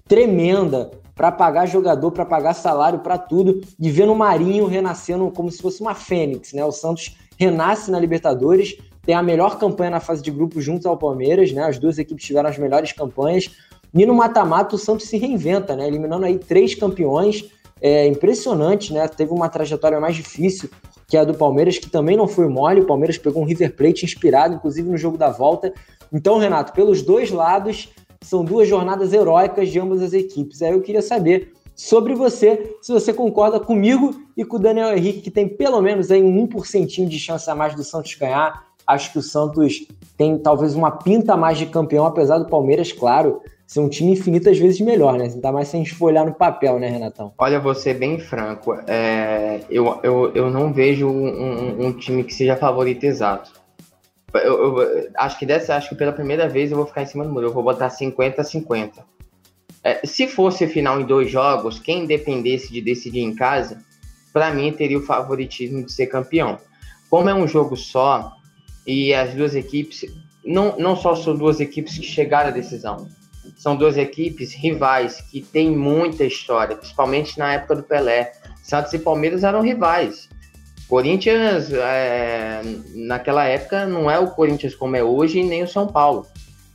B: tremenda para pagar jogador, para pagar salário, para tudo, e vendo o Marinho renascendo como se fosse uma fênix, né? O Santos renasce na Libertadores, tem a melhor campanha na fase de grupo junto ao Palmeiras, né? As duas equipes tiveram as melhores campanhas. E no mata-mata o Santos se reinventa, né? Eliminando aí três campeões. É impressionante, né? Teve uma trajetória mais difícil que a do Palmeiras, que também não foi mole. O Palmeiras pegou um River Plate inspirado, inclusive no jogo da volta. Então, Renato, pelos dois lados, são duas jornadas heróicas de ambas as equipes. Aí eu queria saber sobre você, se você concorda comigo e com o Daniel Henrique, que tem pelo menos aí um 1% de chance a mais do Santos ganhar. Acho que o Santos tem talvez uma pinta a mais de campeão, apesar do Palmeiras, claro, ser um time infinitas vezes melhor, né? Ainda mais se a gente for olhar no papel, né, Renatão?
D: Olha, vou ser bem franco. É, eu, eu, eu não vejo um, um, time que seja favorito exato. Eu, eu, acho que dessa, acho que pela primeira vez eu vou ficar em cima do muro. Eu vou botar 50 a 50. É, se fosse final em dois jogos, quem dependesse de decidir em casa, para mim teria o favoritismo de ser campeão. Como é um jogo só e as duas equipes, não, não só são duas equipes que chegaram à decisão, são duas equipes rivais que têm muita história, principalmente na época do Pelé. Santos e Palmeiras eram rivais. Corinthians, é, naquela época, não é o Corinthians como é hoje, nem o São Paulo.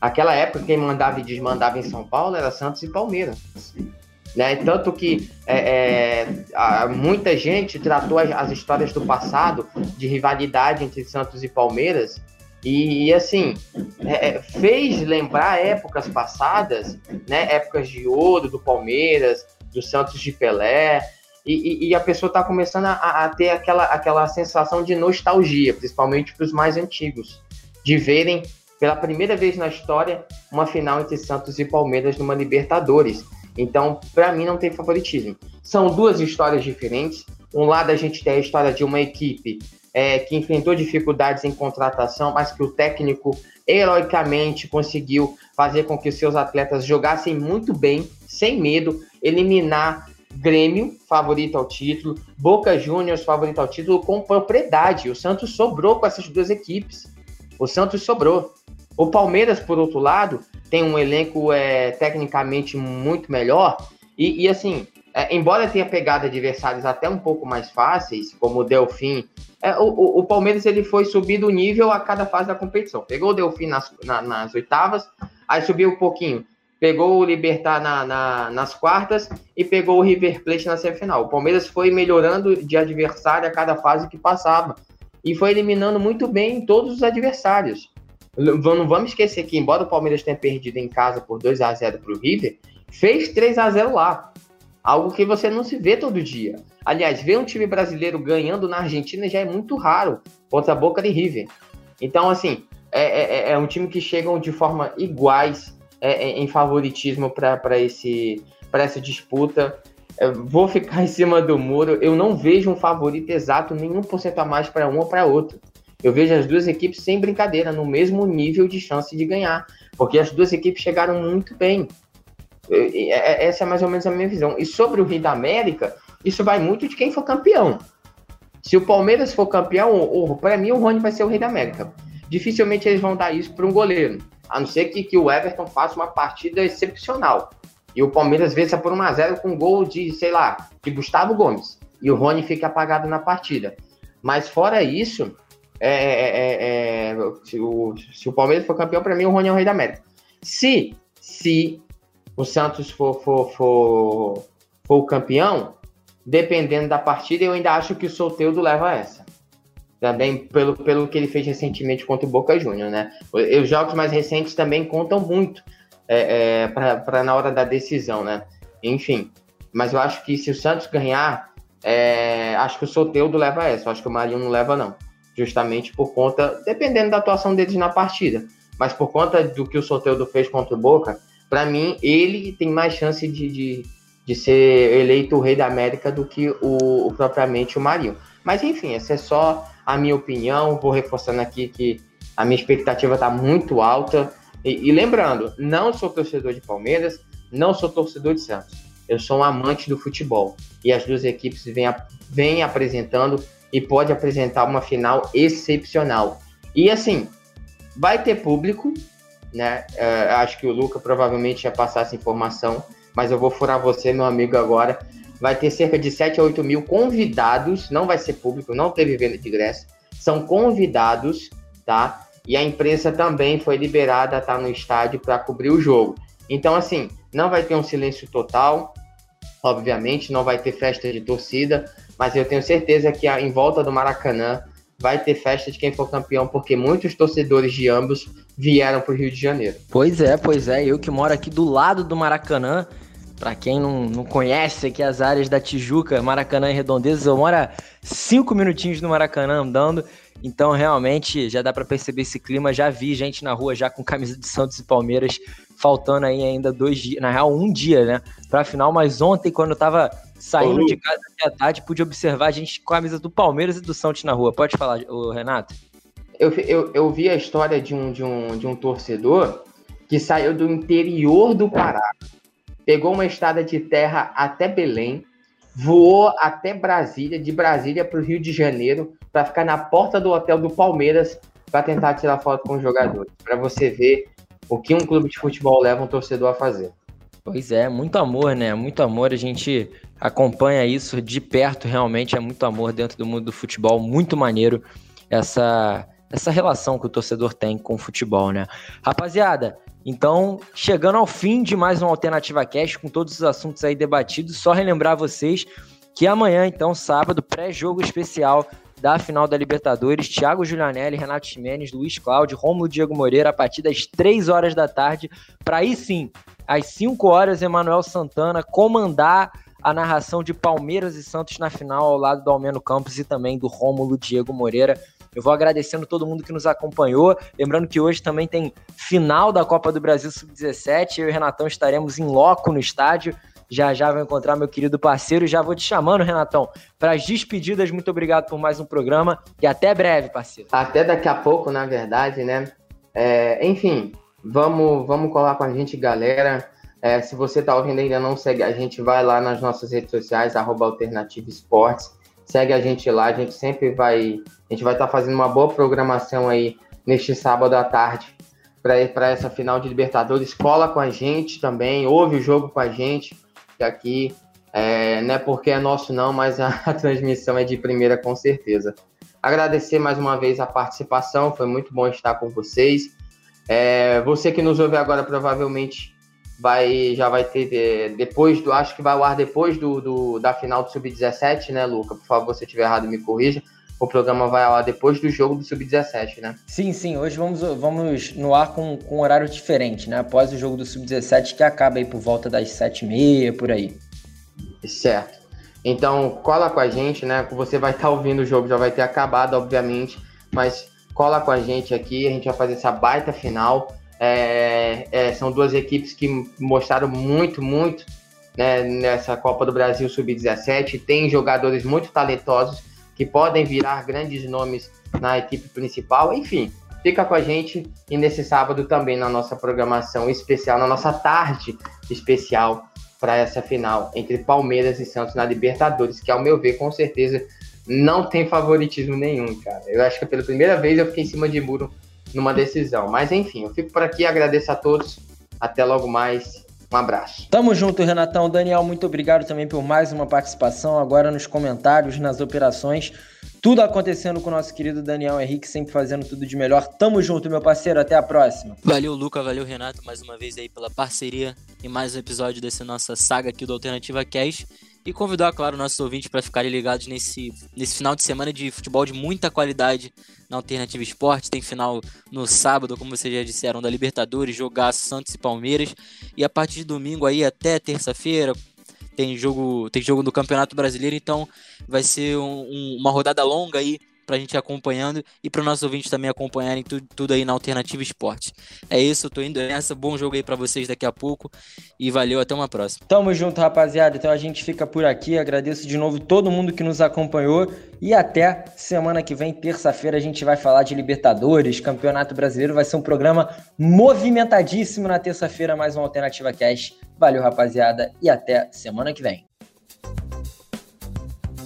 D: Aquela época, quem mandava e desmandava em São Paulo era Santos e Palmeiras. Né? Tanto que é, é, muita gente tratou as, as, histórias do passado de rivalidade entre Santos e Palmeiras e, e assim é, é fez lembrar épocas passadas, né? épocas de ouro do Palmeiras, do Santos de Pelé, e, e, e a pessoa está começando a, a, ter aquela, aquela sensação de nostalgia, principalmente para os mais antigos, de verem pela primeira vez na história, uma final entre Santos e Palmeiras numa Libertadores. Então, para mim, não tem favoritismo. São duas histórias diferentes. Um lado, a gente tem a história de uma equipe é, que enfrentou dificuldades em contratação, mas que o técnico heroicamente conseguiu fazer com que seus atletas jogassem muito bem, sem medo, eliminar Grêmio, favorito ao título, Boca Juniors, favorito ao título, com propriedade. O Santos sobrou com essas duas equipes. O Santos sobrou. O Palmeiras, por outro lado, tem um elenco é, tecnicamente muito melhor. E, e assim, é, embora tenha pegado adversários até um pouco mais fáceis, como o Delfim, é, o, o, Palmeiras ele foi subindo o nível a cada fase da competição. Pegou o Delfim nas, na, nas oitavas, aí subiu um pouquinho. Pegou o Libertar na, na, nas quartas e pegou o River Plate na semifinal. O Palmeiras foi melhorando de adversário a cada fase que passava. E foi eliminando muito bem todos os adversários. Não vamos esquecer que, embora o Palmeiras tenha perdido em casa por 2 a 0 para o River, fez 3 a 0 lá. Algo que você não se vê todo dia. Aliás, ver um time brasileiro ganhando na Argentina já é muito raro contra a Boca de River. Então, assim, é, é, é, é um time que chegam de forma iguais é, é em favoritismo para essa disputa. vou ficar em cima do muro. Eu não vejo um favorito exato, nenhum por cento a mais para um ou para outro. Eu vejo as duas equipes sem brincadeira, no mesmo nível de chance de ganhar, porque as duas equipes chegaram muito bem. É, essa é mais ou menos a minha visão. E sobre o Rio da América, isso vai muito de quem for campeão. Se o Palmeiras for campeão, para mim o Rony vai ser o Rei da América. Dificilmente eles vão dar isso para um goleiro. A não ser que, que o Everton faça uma partida excepcional. E o Palmeiras vença por 1x0 com gol de, sei lá, de Gustavo Gomes. E o Rony fica apagado na partida. Mas fora isso, é, é, é, é se, o, se, o, Palmeiras for campeão, para mim o Rony é o Rei da América. Se, se o Santos for, for, for, for o campeão, dependendo da partida, eu ainda acho que o Solteudo leva essa. Também pelo, pelo que ele fez recentemente contra o Boca Juniors, né? Os jogos mais recentes também contam muito é, é, para na hora da decisão, né? Enfim, mas eu acho que se o Santos ganhar, é, acho que o Soteudo leva essa. Eu acho que o Marinho não leva, não. Justamente por conta, dependendo da atuação deles na partida. Mas por conta do que o Soteudo fez contra o Boca, para mim, ele tem mais chance de, de, de, ser eleito o rei da América do que o, o, propriamente o Marinho. Mas enfim, essa é só a minha opinião. Vou reforçando aqui que a minha expectativa está muito alta. E, e, lembrando, não sou torcedor de Palmeiras, não sou torcedor de Santos. Eu sou um amante do futebol. E as duas equipes vêm, vêm apresentando e pode apresentar uma final excepcional. E assim, vai ter público, né? Uh, acho que o Luca provavelmente ia passar essa informação, mas eu vou furar você, meu amigo, agora. Vai ter cerca de 7 a 8 mil convidados, não vai ser público, não teve venda de ingresso, são convidados, tá? E a imprensa também foi liberada a estar no estádio para cobrir o jogo. Então, assim, não vai ter um silêncio total, obviamente, não vai ter festa de torcida, mas eu tenho certeza que em volta do Maracanã vai ter festa de quem for campeão, porque muitos torcedores de ambos vieram para o Rio de Janeiro.
B: Pois é, pois é. Eu que moro aqui do lado do Maracanã, para quem não, não conhece aqui as áreas da Tijuca, Maracanã e Redondezas, eu moro a cinco minutinhos no Maracanã andando. Então, realmente, já dá para perceber esse clima. Já vi gente na rua já com camisa de Santos e Palmeiras, faltando aí ainda dois dias, na real, um dia, né? Pra final. Mas ontem, quando eu tava saindo Ô, de casa à tarde, pude observar a gente com a camisa do Palmeiras e do Santos na rua. Pode falar, Renato?
D: Eu, eu, eu vi a história de um, de, um, de um torcedor que saiu do interior do Pará, pegou uma estrada de terra até Belém, voou até Brasília, de Brasília para o Rio de Janeiro, para ficar na porta do hotel do Palmeiras para tentar tirar foto com os jogadores. Para você ver o que um clube de futebol leva um torcedor a fazer.
B: Pois é, muito amor, né? Muito amor. A gente acompanha isso de perto, realmente é muito amor dentro do mundo do futebol, muito maneiro essa essa relação que o torcedor tem com o futebol, né? Rapaziada, então, chegando ao fim de mais uma Alternativa Cast, com todos os assuntos aí debatidos, só relembrar vocês que amanhã, então, sábado, pré-jogo especial da final da Libertadores, Thiago Julianelli, Renato Ximenes, Luiz Cláudio, Romulo Diego Moreira, a partir das 3 horas da tarde, para aí sim, às 5 horas, Emanuel Santana comandar a narração de Palmeiras e Santos na final, ao lado do Almeno Campos e também do Rômulo Diego Moreira. Eu vou agradecendo todo mundo que nos acompanhou. Lembrando que hoje também tem final da Copa do Brasil Sub-17. Eu e o Renatão estaremos em loco no estádio. Já já vou encontrar meu querido parceiro. Já vou te chamando, Renatão, para as despedidas. Muito obrigado por mais um programa e até breve, parceiro.
D: Até daqui a pouco, na verdade, né? É, enfim, vamos, vamos colar com a gente, galera. É, se você está ouvindo e ainda não segue a gente, vai lá nas nossas redes sociais, arroba Alternativa Esportes. Segue a gente lá, a gente sempre vai. A gente vai estar tá fazendo uma boa programação aí neste sábado à tarde para essa final de Libertadores. Cola com a gente também, ouve o jogo com a gente, que aqui é, não é porque é nosso não, mas a, a transmissão é de primeira com certeza. Agradecer mais uma vez a participação, foi muito bom estar com vocês. É, você que nos ouve agora provavelmente vai já vai ter é, depois do acho que vai ao ar depois do, do da final do sub-17, né, Luca? Por favor, se eu estiver errado, me corrija. O programa vai ao ar depois do jogo do sub-17, né?
B: Sim, sim. Hoje vamos, vamos no ar com, com um horário diferente, né? Após o jogo do sub-17 que acaba aí por volta das sete e meia por aí.
D: Certo. Então cola com a gente, né? Você vai estar ouvindo o jogo já vai ter acabado, obviamente, mas cola com a gente aqui. A gente vai fazer essa baita final é, é, são duas equipes que mostraram muito, muito né, nessa Copa do Brasil Sub-17. Tem jogadores muito talentosos que podem virar grandes nomes na equipe principal. Enfim, fica com a gente e nesse sábado também na nossa programação especial, na nossa tarde especial para essa final entre Palmeiras e Santos na Libertadores, que ao meu ver, com certeza, não tem favoritismo nenhum, cara. Eu acho que pela primeira vez eu fiquei em cima de muro numa decisão. Mas enfim, eu fico por aqui, agradeço a todos. Até logo mais. Um abraço.
B: Tamo junto, Renatão. Daniel, muito obrigado também por mais uma participação agora nos comentários, nas operações. Tudo acontecendo com o nosso querido Daniel Henrique, sempre fazendo tudo de melhor. Tamo junto, meu parceiro. Até a próxima.
C: Valeu, Luca. Valeu, Renato, mais uma vez aí pela parceria em mais um episódio dessa nossa saga aqui do Alternativa Cash e convidar, claro, nossos ouvintes para ficarem ligados nesse, nesse final de semana de futebol de muita qualidade na Alternativa Esporte. Tem final no sábado, como vocês já disseram, da Libertadores, jogar Santos e Palmeiras. E a partir de domingo aí até terça-feira, tem jogo, tem jogo do Campeonato Brasileiro, então vai ser um, um, uma rodada longa aí para a gente ir acompanhando e para os nossos ouvintes também acompanharem tudo, tudo aí na Alternativa Esporte. É isso, eu tô indo nessa. Bom jogo aí para vocês daqui a pouco e valeu, até uma próxima.
B: Tamo junto, rapaziada. Então a gente fica por aqui. Agradeço de novo todo mundo que nos acompanhou e até semana que vem, terça-feira, a gente vai falar de Libertadores, Campeonato Brasileiro. Vai ser um programa movimentadíssimo na terça-feira, mais uma Alternativa Cash. Valeu, rapaziada, e até semana que vem.